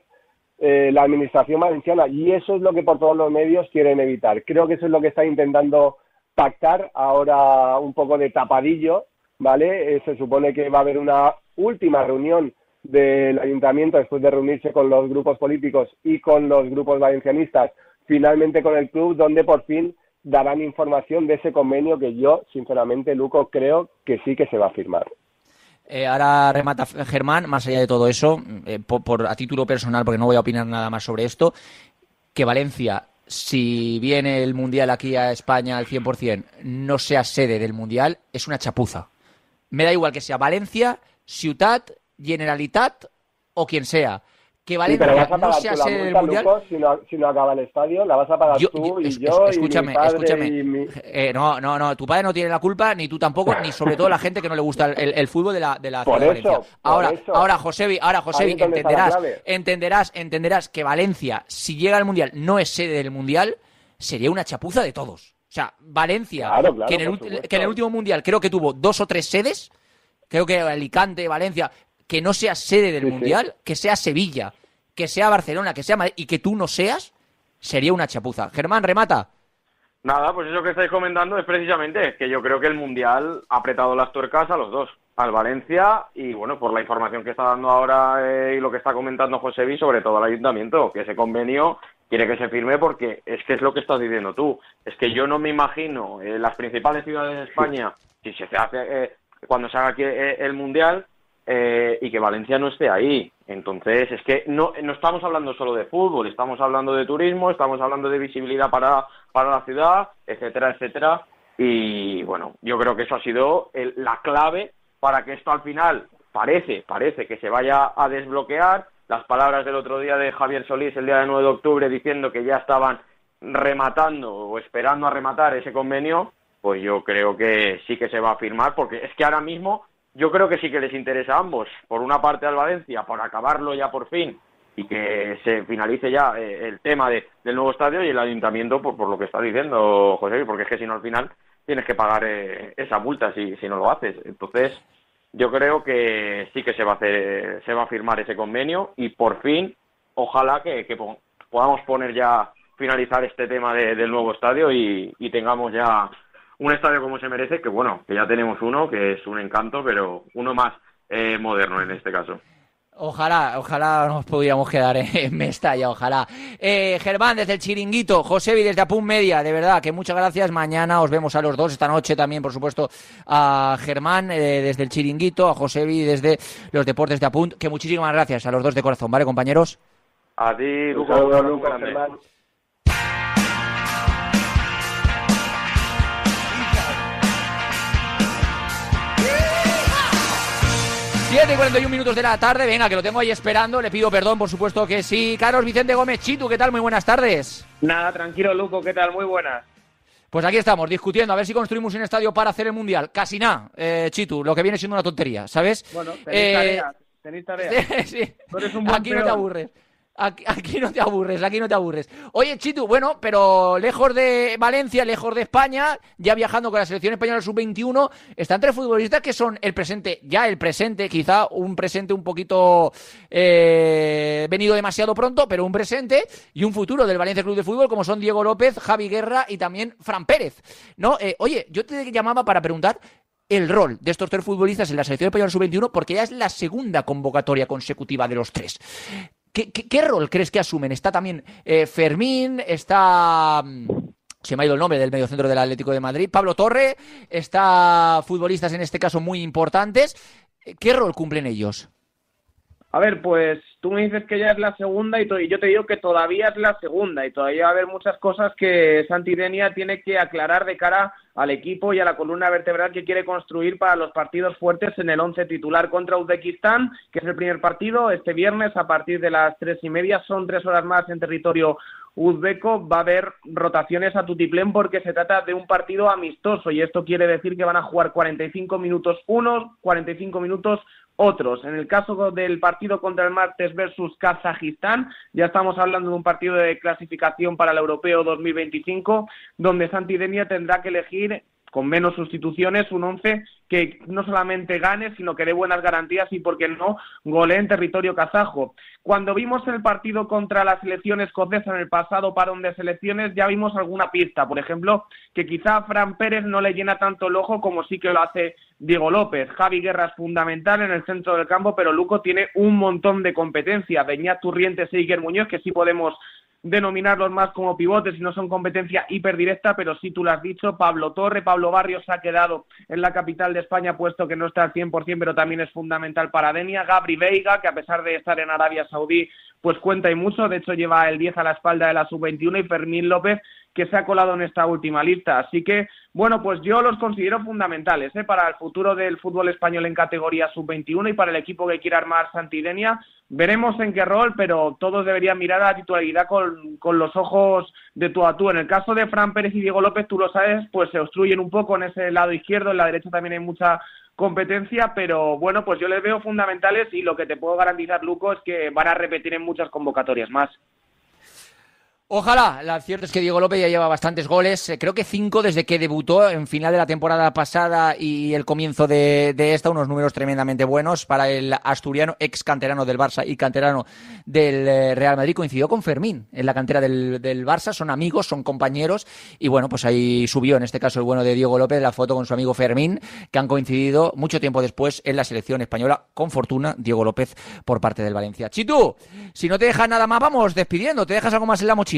eh, la administración valenciana y eso es lo que por todos los medios quieren evitar. Creo que eso es lo que está intentando pactar ahora un poco de tapadillo, ¿vale? Eh, se supone que va a haber una última reunión del ayuntamiento después de reunirse con los grupos políticos y con los grupos valencianistas, finalmente con el club, donde por fin darán información de ese convenio que yo, sinceramente, Luco, creo que sí que se va a firmar. Eh, ahora remata Germán, más allá de todo eso, eh, por, a título personal, porque no voy a opinar nada más sobre esto, que Valencia, si viene el Mundial aquí a España al 100%, no sea sede del Mundial, es una chapuza. Me da igual que sea Valencia, Ciutat, Generalitat o quien sea que Valencia no sea sede del Mundial. si, no, acaba el estadio, la vas a pagar tú y yo. Escúchame, escúchame. Eh, no, no, no. Tu padre no tiene la culpa, ni tú tampoco, ni sobre todo la gente que no le gusta el, fútbol de la, de la ciudad de Valencia. Ahora, ahora, ahora, Josevi, entenderás, entenderás, entenderás que Valencia, si llega al Mundial, no es sede del Mundial, sería una chapuza de todos. O sea, Valencia, que, en el, último Mundial creo que tuvo dos o tres sedes, creo que Alicante, Valencia, que no sea sede del Mundial, que sea Sevilla, que sea Barcelona, que sea Madrid y que tú no seas, sería una chapuza. Germán, remata. Nada, pues eso que estáis comentando es precisamente que yo creo que el Mundial ha apretado las tuercas a los dos, al Valencia y bueno, por la información que está dando ahora eh, y lo que está comentando José Vi, sobre todo al Ayuntamiento, que ese convenio quiere que se firme porque es que es lo que estás diciendo tú. Es que yo no me imagino en las principales ciudades de España, si se hace eh, cuando se haga aquí eh, el Mundial, eh, y que Valencia no esté ahí. Entonces, es que no, no estamos hablando solo de fútbol, estamos hablando de turismo, estamos hablando de visibilidad para, para la ciudad, etcétera, etcétera. Y bueno, yo creo que eso ha sido la clave para que esto al final parece, parece que se vaya a desbloquear. Las palabras del otro día de Javier Solís, el día de 9 de octubre, diciendo que ya estaban rematando o esperando a rematar ese convenio, pues yo creo que sí que se va a firmar, porque es que ahora mismo yo creo que sí que les interesa a ambos. Por una parte al Valencia, por acabarlo ya por fin y que se finalice ya eh, el tema de, del nuevo estadio y el ayuntamiento por, por lo que está diciendo José, porque es que si no al final tienes que pagar eh, esa multa si, si no lo haces. Entonces, yo creo que sí que se va a hacer, se va a firmar ese convenio y por fin, ojalá que, que podamos poner ya, finalizar este tema del nuevo estadio y, tengamos ya un estadio como se merece, que bueno, que ya tenemos uno, que es un encanto, pero uno más eh, moderno en este caso. Ojalá, ojalá nos pudiéramos quedar en Mestalla, ojalá. Eh, Germán, desde el Chiringuito, Josevi desde Apun Media, de verdad, que muchas gracias. Mañana os vemos a los dos, esta noche también, por supuesto, a Germán eh, desde el Chiringuito, a Josevi desde los Deportes de Apunt, que muchísimas gracias a los dos de corazón, ¿vale, compañeros? A ti, Lucas, Germán. 7 y 41 minutos de la tarde, venga, que lo tengo ahí esperando, le pido perdón, por supuesto que sí. Carlos Vicente Gómez, Chitu, ¿qué tal? Muy buenas tardes. Nada, tranquilo, Luco, ¿qué tal? Muy buenas. Pues aquí estamos, discutiendo a ver si construimos un estadio para hacer el Mundial. Casi nada, eh, Chitu, lo que viene siendo una tontería, ¿sabes? Bueno, tenéis eh, tenéis tarea. sí, Aquí no te aburres. Aquí, no te aburres, aquí no te aburres. Oye, Chitu, bueno, pero lejos de Valencia, lejos de España, ya viajando con la selección española sub-21, están tres futbolistas que son el presente, ya el presente, quizá un presente un poquito eh, venido demasiado pronto, pero un presente y un futuro del Valencia Club de Fútbol, como son Diego López, Javi Guerra y también Fran Pérez. ¿No? Eh, oye, yo te llamaba para preguntar el rol de estos tres futbolistas en la selección española sub-21 porque ya es la segunda convocatoria consecutiva de los tres. ¿Qué, rol crees que asumen? Está también eh, Fermín, está... Mm, se me ha ido el nombre del mediocentro del Atlético de Madrid. Pablo Torre, está futbolistas en este caso muy importantes. ¿Qué rol cumplen ellos? A ver, pues tú me dices que ya es la segunda y, yo te digo que todavía es la segunda y todavía va a haber muchas cosas que Santidenia tiene que aclarar de cara al equipo y a la columna vertebral que quiere construir para los partidos fuertes en el once titular contra Uzbekistán, que es el primer partido este viernes a partir de las tres y media. Son tres horas más en territorio uzbeco. Va a haber rotaciones a tutiplén porque se trata de un partido amistoso y esto quiere decir que van a jugar 45 minutos unos, 45 minutos otros. En el caso del partido contra el martes versus Kazajistán, ya estamos hablando de un partido de clasificación para el Europeo 2025, donde Santidenia tendrá que elegir con menos sustituciones, un once que no solamente gane, sino que dé buenas garantías y, por qué no, golee en territorio kazajo. Cuando vimos el partido contra la selección escocesa en el pasado parón de selecciones, ya vimos alguna pista. Por ejemplo, que quizá a Fran Pérez no le llena tanto el ojo como sí que lo hace Diego López. Javi Guerra es fundamental en el centro del campo, pero Luco tiene un montón de competencia. Beñat Turrientes e Iker Muñoz, que sí podemos denominarlos más como pivotes y no son competencia hiperdirecta, pero sí tú lo has dicho, Pablo Torre, Pablo Barrios ha quedado en la capital de España, puesto que no está al 100%, pero también es fundamental para Denia, Gabri Veiga, que a pesar de estar en Arabia Saudí, pues cuenta y mucho, de hecho lleva el 10 a la espalda de la sub-21 y Fermín López, que se ha colado en esta última lista. Así que, bueno, pues yo los considero fundamentales ¿eh? para el futuro del fútbol español en categoría sub-21 y para el equipo que quiera armar Santidenia. Veremos en qué rol, pero todos deberían mirar a la titularidad con, con los ojos de tú a tú. En el caso de Fran Pérez y Diego López, tú lo sabes, pues se obstruyen un poco en ese lado izquierdo, en la derecha también hay mucha competencia, pero bueno, pues yo les veo fundamentales y lo que te puedo garantizar, Luco, es que van a repetir en muchas convocatorias más. Ojalá, la cierto es que Diego López ya lleva bastantes goles, eh, creo que cinco desde que debutó en final de la temporada pasada y el comienzo de, esta, unos números tremendamente buenos para el asturiano, ex canterano del Barça y canterano del eh, Real Madrid, coincidió con Fermín en la cantera del, del, Barça, son amigos, son compañeros. Y bueno, pues ahí subió en este caso el bueno de Diego López la foto con su amigo Fermín, que han coincidido mucho tiempo después en la selección española, con fortuna, Diego López por parte del Valencia. Chitu, si no te dejas nada más, vamos despidiendo, ¿te dejas algo más en la mochila?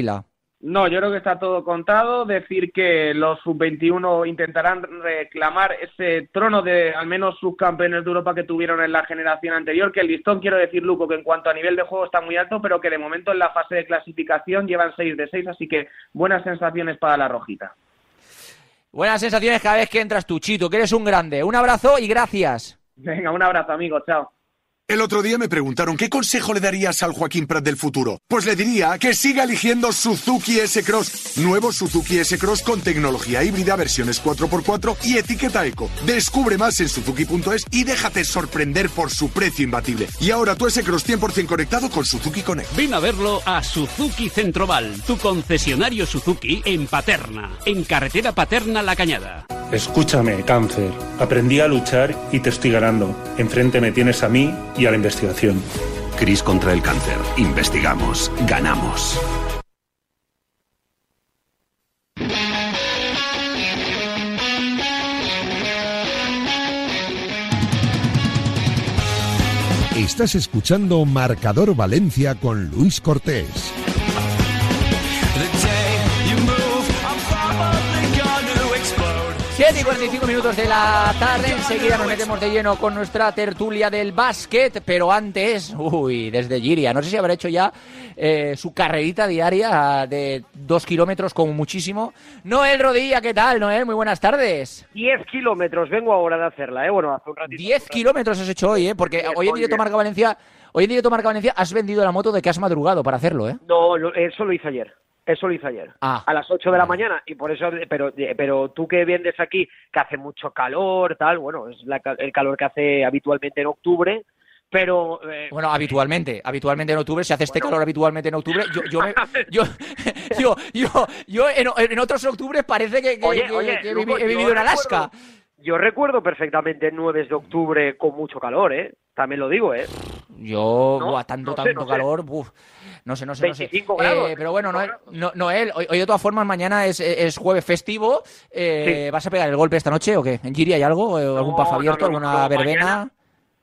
No, yo creo que está todo contado. Decir que los sub-21 intentarán reclamar ese trono de al menos subcampeones de Europa que tuvieron en la generación anterior. Que el listón, quiero decir, Luco, que en cuanto a nivel de juego está muy alto, pero que de momento en la fase de clasificación llevan 6 de 6, así que buenas sensaciones para la Rojita. Buenas sensaciones cada vez que entras tú, Chito, que eres un grande. Un abrazo y gracias. Venga, un abrazo, amigo. Chao. El otro día me preguntaron qué consejo le darías al Joaquín Prat del futuro. Pues le diría que siga eligiendo Suzuki S-Cross. Nuevo Suzuki S-Cross con tecnología híbrida, versiones 4x4 y etiqueta eco. Descubre más en suzuki.es y déjate sorprender por su precio imbatible. Y ahora tu S-Cross 100% conectado con Suzuki Connect. Ven a verlo a Suzuki Centroval, tu concesionario Suzuki en Paterna, en carretera Paterna La Cañada. Escúchame, cáncer. Aprendí a luchar y te estoy ganando. Enfrente me tienes a mí y a la investigación. Cris contra el cáncer. Investigamos. Ganamos. Estás escuchando Marcador Valencia con Luis Cortés. 7 y 45 minutos de la tarde, enseguida nos metemos de lleno con nuestra tertulia del básquet, pero antes, uy, desde Giria, no sé si habrá hecho ya eh, su carrerita diaria de dos kilómetros como muchísimo. Noel Rodilla, ¿qué tal, Noel? Muy buenas tardes. 10 kilómetros, vengo ahora de hacerla, ¿eh? Bueno, hace un ratito. 10 kilómetros has hecho hoy, ¿eh? Porque hoy en directo Marca Valencia, hoy en directo Marca Valencia has vendido la moto de que has madrugado para hacerlo, ¿eh? No, eso lo hice ayer. Eso lo hice ayer, Ah. a las 8 de la mañana, y por eso, pero, pero tú que vienes aquí, que hace mucho calor, tal, bueno, es la el calor que hace habitualmente en octubre, pero... eh, Bueno, habitualmente, habitualmente en octubre, si hace este calor habitualmente en octubre, yo, yo, me- yo, yo, yo, yo en, en otros octubres parece que, que- Oye, que- oye, que vivi- he vivido en Alaska. recuerdo- Yo recuerdo perfectamente 9 de octubre con mucho calor, ¿eh? También lo digo, ¿eh? Yo, No, buah, tanto, no sé, tanto no sé. calor, buf, no sé, no sé, no sé. 25 grados, Eh, pero bueno, 25 Noel, no, Noel, hoy, hoy de todas formas mañana es, es jueves festivo. eh, ¿Vas a pegar el golpe esta noche o qué? ¿En Giri hay algo? ¿Algún No, abierto? ¿Alguna verbena? mañana-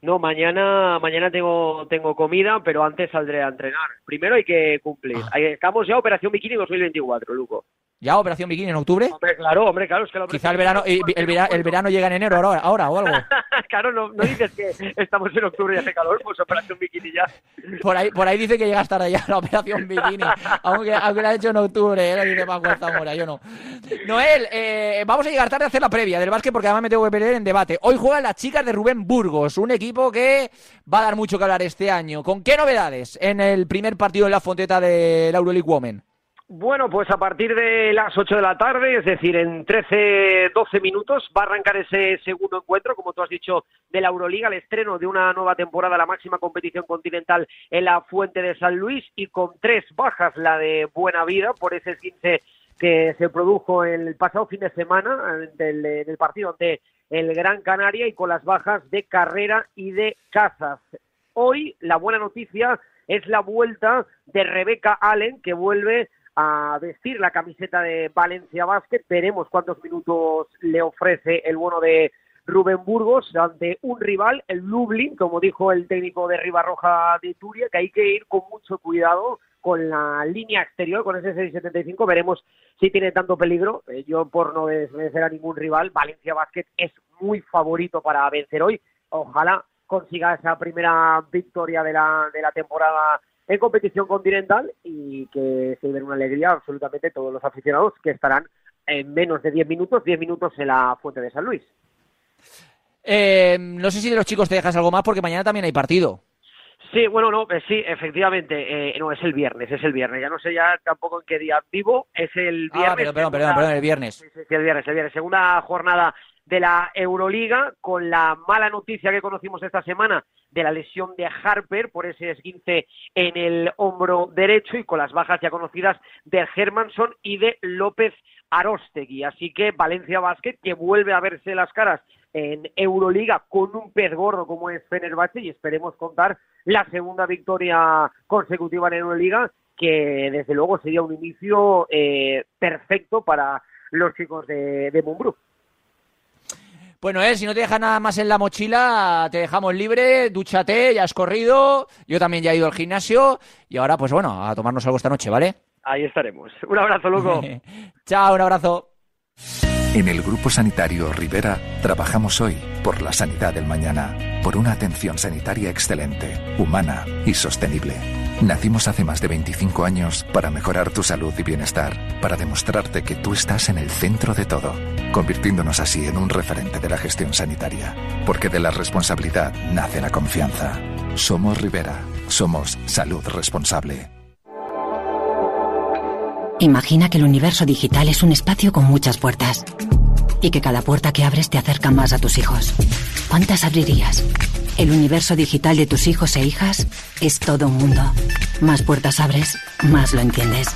No, mañana, mañana tengo, tengo comida, pero antes saldré a entrenar. Primero hay que cumplir. Ah. Estamos ya Operación Bikini 2024, Luco. ¿Ya Operación Bikini en octubre? Hombre, claro, hombre, claro, es que la Quizá el verano, eh, el, vera- el verano llega en enero ahora, ahora o algo. claro, no, no dices que estamos en octubre y hace calor, pues Operación Bikini ya. Por ahí, por ahí dice que llega hasta allá la operación bikini, aunque, aunque la ha hecho en octubre, ¿eh? dice Paco Zamora, yo no. Noel, eh, vamos a llegar tarde a hacer la previa del básquet porque además me tengo que perder en debate. Hoy juegan las chicas de Rubén Burgos, un equipo que va a dar mucho que hablar este año. ¿Con qué novedades en el primer partido en la fonteta de la Euroleague Women? Bueno, pues a partir de las 8 de la tarde, es decir, en 13, 12 minutos, va a arrancar ese segundo encuentro, como tú has dicho, de la Euroliga, el estreno de una nueva temporada, la máxima competición continental en la Fuente de San Luis, y con tres bajas, la de Buena Vida, por ese 15 que se produjo el pasado fin de semana, del, partido ante el Gran Canaria, y con las bajas de Carrera y de Casas. Hoy la buena noticia es la vuelta de Rebeca Allen, que vuelve a vestir la camiseta de Valencia Basket. Veremos cuántos minutos le ofrece el bueno de Rubén Burgos ante un rival, el Lublin, como dijo el técnico de Ribarroja de Turia, que hay que ir con mucho cuidado con la línea exterior, con ese 675, veremos si tiene tanto peligro. Eh, yo, por no desmerecer a ningún rival, Valencia Basket es muy favorito para vencer hoy. Ojalá consiga esa primera victoria de la, de la temporada en competición continental y que se den una alegría absolutamente todos los aficionados que estarán en menos de 10 minutos, 10 minutos en la Fuente de San Luis. Eh, no sé si de los chicos te dejas algo más porque mañana también hay partido. Sí, bueno, no, eh, sí, efectivamente, eh, no, es el viernes, es el viernes, ya no sé ya tampoco en qué día vivo, es el viernes. Ah, pero, perdón, perdón, perdón, el viernes. Sí, sí, el viernes, el viernes, segunda jornada de la Euroliga, con la mala noticia que conocimos esta semana de la lesión de Harper por ese esguince en el hombro derecho y con las bajas ya conocidas de Hermanson y de López Arostegui. Así que Valencia Basket, que vuelve a verse las caras en Euroliga con un pez gordo como es Fenerbahce y esperemos contar la segunda victoria consecutiva en Euroliga, que desde luego sería un inicio eh, perfecto para los chicos de, de. Bueno, eh, si no te deja nada más en la mochila, te dejamos libre, dúchate, ya has corrido, yo también ya he ido al gimnasio y ahora, pues bueno, a tomarnos algo esta noche, ¿vale? Ahí estaremos. Un abrazo, loco. Chao, un abrazo. En el Grupo Sanitario Rivera trabajamos hoy por la sanidad del mañana, por una atención sanitaria excelente, humana y sostenible. Nacimos hace más de 25 años para mejorar tu salud y bienestar, para demostrarte que tú estás en el centro de todo, convirtiéndonos así en un referente de la gestión sanitaria, porque de la responsabilidad nace la confianza. Somos Rivera. Somos salud responsable. Imagina que el universo digital es un espacio con muchas puertas y que cada puerta que abres te acerca más a tus hijos. ¿Cuántas abrirías? El universo digital de tus hijos e hijas es todo un mundo. Más puertas abres, más lo entiendes.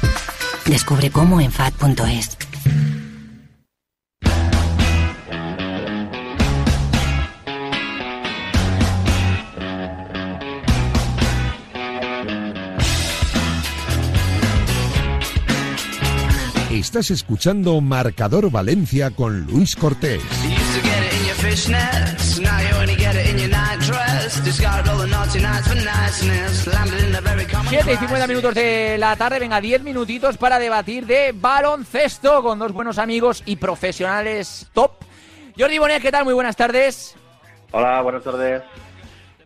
Descubre cómo en FAD.es. Estás escuchando Marcador Valencia con Luis Cortés. Siete y 50 minutos de la tarde, venga, 10 minutitos para debatir de baloncesto con dos buenos amigos y profesionales top. Jordi Bonet, ¿qué tal? Muy buenas tardes. Hola, buenas tardes.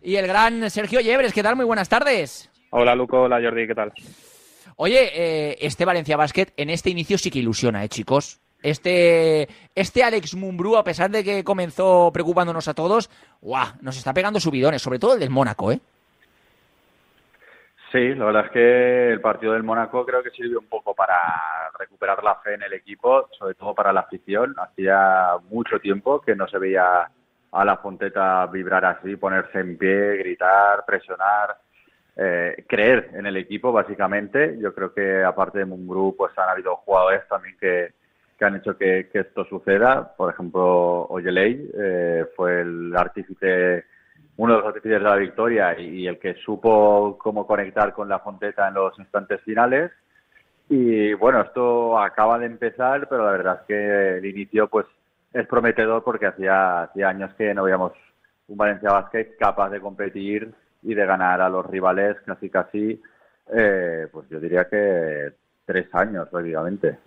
Y el gran Sergio Yebres, ¿qué tal? Muy buenas tardes. Hola, Luco. Hola, Jordi, ¿qué tal? Oye, eh, este Valencia Basket en este inicio sí que ilusiona, ¿eh, chicos? Este, este Alex Mumbrú, a pesar de que comenzó preocupándonos a todos, ¡guau! Nos está pegando subidones, sobre todo el del Mónaco, ¿eh? Sí, la verdad es que el partido del Mónaco creo que sirvió un poco para recuperar la fe en el equipo, sobre todo para la afición. Hacía mucho tiempo que no se veía a la Fonteta vibrar así, ponerse en pie, gritar, presionar. Eh, creer en el equipo, básicamente. Yo creo que aparte de Mumbrú, pues han habido jugadores también que, que han hecho que, esto suceda. Por ejemplo, Oyeley eh, fue el artífice, uno de los artífices de la victoria y, el que supo cómo conectar con la Fonteta en los instantes finales. Y bueno, esto acaba de empezar, pero la verdad es que el inicio pues es prometedor porque hacía, hacía años que no veíamos un Valencia Basket capaz de competir y de ganar a los rivales casi casi, eh, pues yo diría que tres años prácticamente.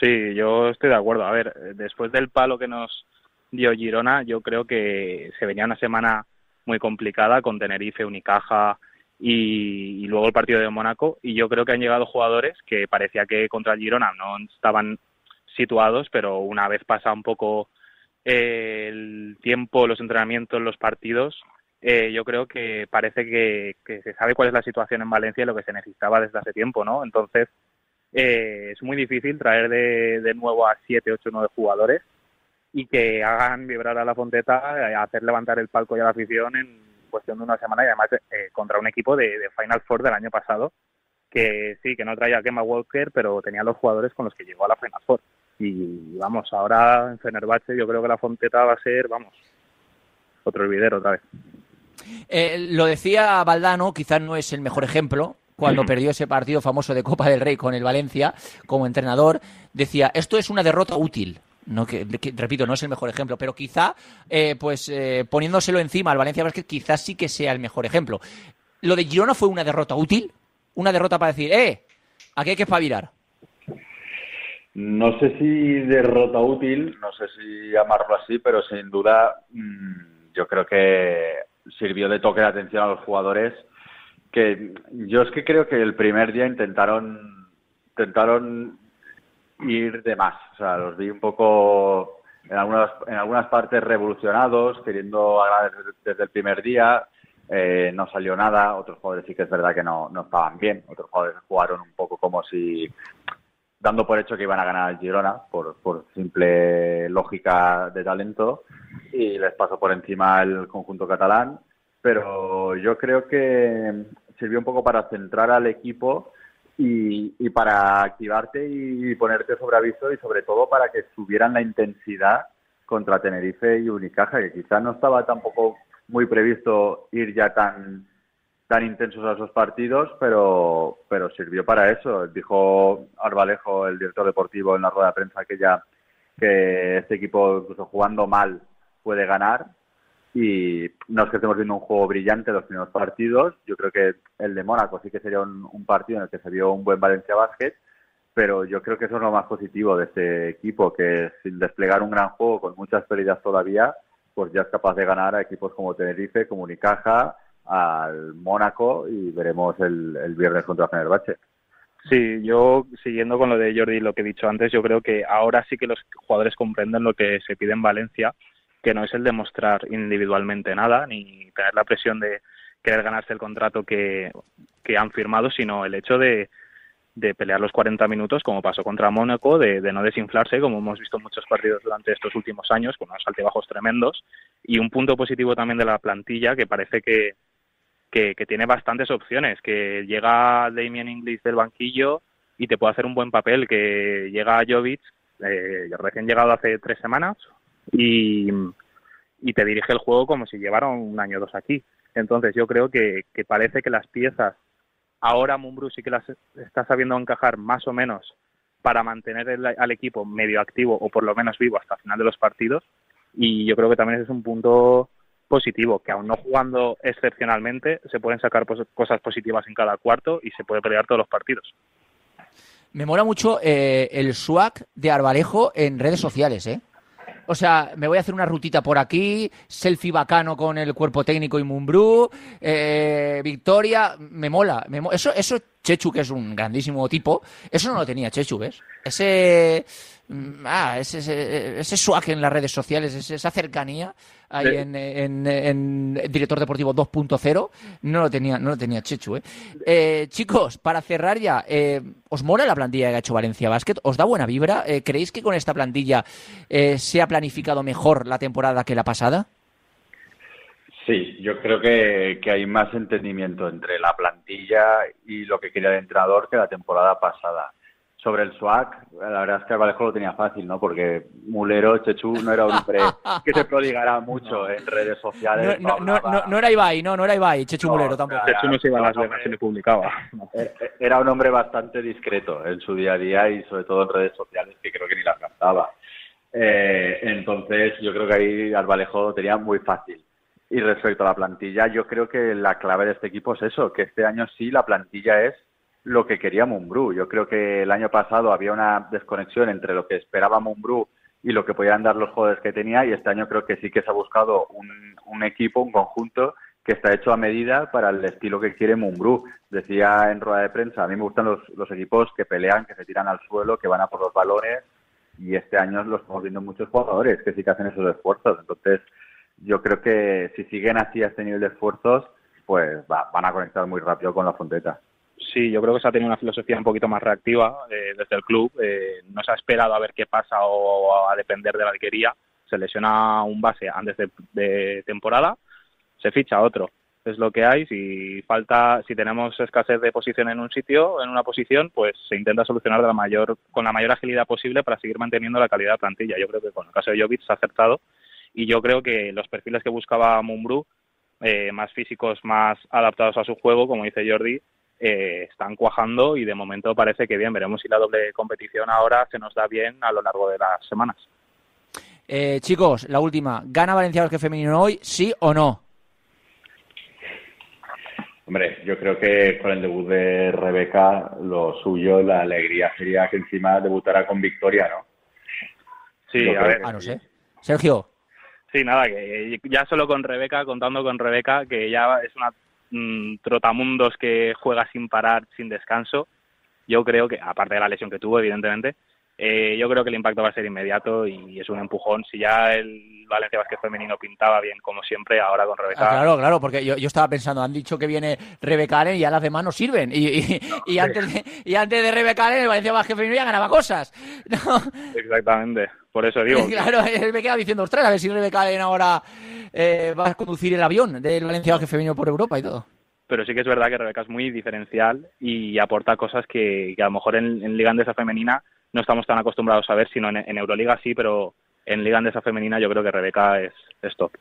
Sí, yo estoy de acuerdo. A ver, después del palo que nos dio Girona, yo creo que se venía una semana muy complicada con Tenerife, Unicaja y, luego el partido de Mónaco. Y yo creo que han llegado jugadores que parecía que contra Girona no estaban situados, pero una vez pasa un poco eh, el tiempo, los entrenamientos, los partidos, eh, yo creo que parece que, se sabe cuál es la situación en Valencia y lo que se necesitaba desde hace tiempo, ¿no? Entonces, eh, es muy difícil traer de, de nuevo a 7, 8, 9 jugadores y que hagan vibrar a la Fonteta, eh, hacer levantar el palco y a la afición en cuestión de una semana y además contra un equipo de, Final Four del año pasado que sí, que no traía a Kemba Walker, pero tenía los jugadores con los que llegó a la Final Four. Y vamos, ahora en Fenerbahce yo creo que la Fonteta va a ser, vamos, otro olvidero otra vez. Eh, lo decía Valdano, quizás no es el mejor ejemplo, cuando perdió ese partido famoso de Copa del Rey con el Valencia como entrenador, decía, esto es una derrota útil. No, que, repito, no es el mejor ejemplo, pero quizá, eh, pues eh, poniéndoselo encima al Valencia Basket, quizás sí que sea el mejor ejemplo. Lo de Girona fue una derrota útil, una derrota para decir, eh, aquí hay que espabilar. No sé si derrota útil, no sé si llamarlo así, pero sin duda mm, yo creo que sirvió de toque de atención a los jugadores que yo es que creo que el primer día intentaron intentaron ir de más, o sea, los vi un poco en algunas en algunas partes revolucionados, queriendo agradecer desde el primer día, eh, no salió nada, otros jugadores sí que es verdad que no, no estaban bien, otros jugadores jugaron un poco como si dando por hecho que iban a ganar el Girona por, por simple lógica de talento y les pasó por encima el conjunto catalán, pero yo creo que sirvió un poco para centrar al equipo y, y para activarte y ponerte sobre aviso y sobre todo para que subieran la intensidad contra Tenerife y Unicaja, que quizás no estaba tampoco muy previsto ir ya tan tan intensos a esos partidos, pero, pero sirvió para eso. Dijo Arbalejo, el director deportivo, en la rueda de prensa que ya que este equipo, incluso jugando mal, puede ganar. Y no es que estemos viendo un juego brillante los primeros partidos. Yo creo que el de Mónaco sí que sería un, partido en el que se vio un buen Valencia Basket, pero yo creo que eso es lo más positivo de este equipo, que sin desplegar un gran juego con muchas pérdidas todavía, pues ya es capaz de ganar a equipos como Tenerife, como Unicaja, al Mónaco y veremos el, el viernes contra Fenerbahce. Sí, yo siguiendo con lo de Jordi, lo que he dicho antes, yo creo que ahora sí que los jugadores comprenden lo que se pide en Valencia, que no es el demostrar individualmente nada, ni tener la presión de querer ganarse el contrato que, que han firmado, sino el hecho de, de pelear los 40 minutos, como pasó contra Mónaco, de, no desinflarse, como hemos visto muchos partidos durante estos últimos años, con unos altibajos tremendos. Y un punto positivo también de la plantilla, que parece que, que, que tiene bastantes opciones, que llega Damien Inglis del banquillo y te puede hacer un buen papel, que llega Jovic, eh, recién llegado hace tres semanas, y, te dirige el juego como si llevara un año o dos aquí. Entonces yo creo que, que parece que las piezas ahora Mumbrú sí que las está sabiendo encajar más o menos para mantener el, al equipo medio activo o por lo menos vivo hasta el final de los partidos y yo creo que también ese es un punto positivo, que aún no jugando excepcionalmente se pueden sacar cosas positivas en cada cuarto y se puede pelear todos los partidos. Me mola mucho eh, el swag de Arbalejo en redes sociales, ¿eh? O sea, me voy a hacer una rutita por aquí, selfie bacano con el cuerpo técnico y Mumbrú, eh, Victoria, me mola. Me mo eso, eso Chechu, que es un grandísimo tipo, eso no lo tenía Chechu, ¿ves? Ese Mm, ah, ese, ese, ese swag en las redes sociales, esa cercanía ahí sí. en, en, en, Director Deportivo 2.0, no lo tenía, no lo tenía Chechu, ¿eh? eh chicos, para cerrar ya, eh, ¿os mola la plantilla que ha hecho Valencia Basket? ¿Os da buena vibra? Eh, ¿Creéis que con esta plantilla eh, se ha planificado mejor la temporada que la pasada? Sí, yo creo que, que, hay más entendimiento entre la plantilla y lo que quería el entrenador que la temporada pasada sobre el swag, la verdad es que Vallejo lo tenía fácil, ¿no? Porque Mulero, Chechu, no era un hombre que se prodigara mucho no. en redes sociales. No, no, no, no, era Ibai, no, no era Ibai, Chechu Mulero tampoco. Chechu no se iba a Las Vegas y le publicaba. Era un hombre bastante discreto en su día a día y sobre todo en redes sociales, que creo que ni las gastaba. Eh, entonces, yo creo que ahí Arbalejo lo tenía muy fácil. Y respecto a la plantilla, yo creo que la clave de este equipo es eso, que este año sí la plantilla es lo que quería Mumbrú. Yo creo que el año pasado había una desconexión entre lo que esperaba Mumbrú y lo que podían dar los jugadores que tenía y este año creo que sí que se ha buscado un, un equipo, un conjunto que está hecho a medida para el estilo que quiere Mumbrú. Decía en rueda de prensa, a mí me gustan los, los equipos que pelean, que se tiran al suelo, que van a por los balones y este año los estamos viendo muchos jugadores que sí que hacen esos esfuerzos. Entonces, yo creo que si siguen así a este nivel de esfuerzos, pues va, van a conectar muy rápido con la frontera. Sí, yo creo que se ha tenido una filosofía un poquito más reactiva eh, desde el club. Eh, no se ha esperado a ver qué pasa o a depender de la alquería. Se lesiona un base antes de, de, temporada, se ficha otro. Es lo que hay. Si falta, si tenemos escasez de posición en un sitio, en una posición, pues se intenta solucionar de la mayor, con la mayor agilidad posible para seguir manteniendo la calidad de plantilla. Yo creo que con el caso de Jovic se ha acertado y yo creo que los perfiles que buscaba Mumbrú, eh, más físicos, más adaptados a su juego, como dice Jordi, eh, están cuajando y de momento parece que bien. Veremos si la doble competición ahora se nos da bien a lo largo de las semanas. Eh, chicos, la última. ¿Gana Valencia Basket Femenino hoy, sí o no? Hombre, yo creo que con el debut de Rebeca, lo suyo, la alegría sería que encima debutara con victoria, ¿no? Sí, a ver. Ah, no sé. Sergio. Sí, nada, que ya solo con Rebeca, contando con Rebeca, que ya es una mmm, trotamundos que juega sin parar, sin descanso, yo creo que, aparte de la lesión que tuvo, evidentemente, eh, yo creo que el impacto va a ser inmediato y es un empujón. Si ya el Valencia Vázquez femenino pintaba bien, como siempre, ahora con Rebeca. Ah, claro, claro, porque yo, yo, estaba pensando, han dicho que viene Rebeca Allen y ya las demás no sirven. Y, y, no, y antes, de, y antes de Rebeca Allen, el Valencia Vázquez femenino ya ganaba cosas. ¿no? Exactamente, por eso digo. claro, él me queda diciendo, ostras, a ver si Rebeca Allen ahora eh, va a conducir el avión del Valencia Vázquez femenino por Europa y todo pero sí que es verdad que Rebeca es muy diferencial y aporta cosas que, que a lo mejor en, en Liga Andesa Femenina no estamos tan acostumbrados a ver, sino en, en Euroliga sí, pero en Liga Andesa Femenina yo creo que Rebeca es, es top.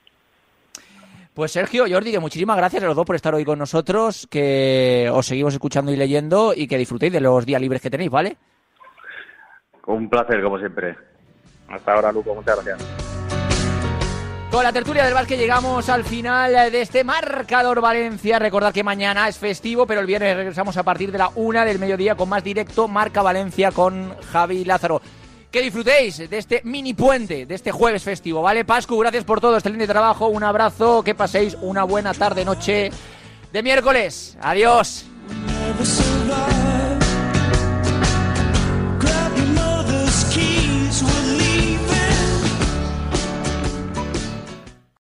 Pues Sergio, Jordi, que muchísimas gracias a los dos por estar hoy con nosotros, que os seguimos escuchando y leyendo y que disfrutéis de los días libres que tenéis, ¿vale? Un placer, como siempre. Hasta ahora, Luco, muchas gracias. Con la tertulia del básquet llegamos al final de este marcador Valencia. Recordad que mañana es festivo, pero el viernes regresamos a partir de la una del mediodía con más directo Marca Valencia con Javi Lázaro. Que disfrutéis de este mini puente, de este jueves festivo, ¿vale? Pascu, gracias por todo, excelente trabajo, un abrazo, que paséis una buena tarde, noche de miércoles. Adiós.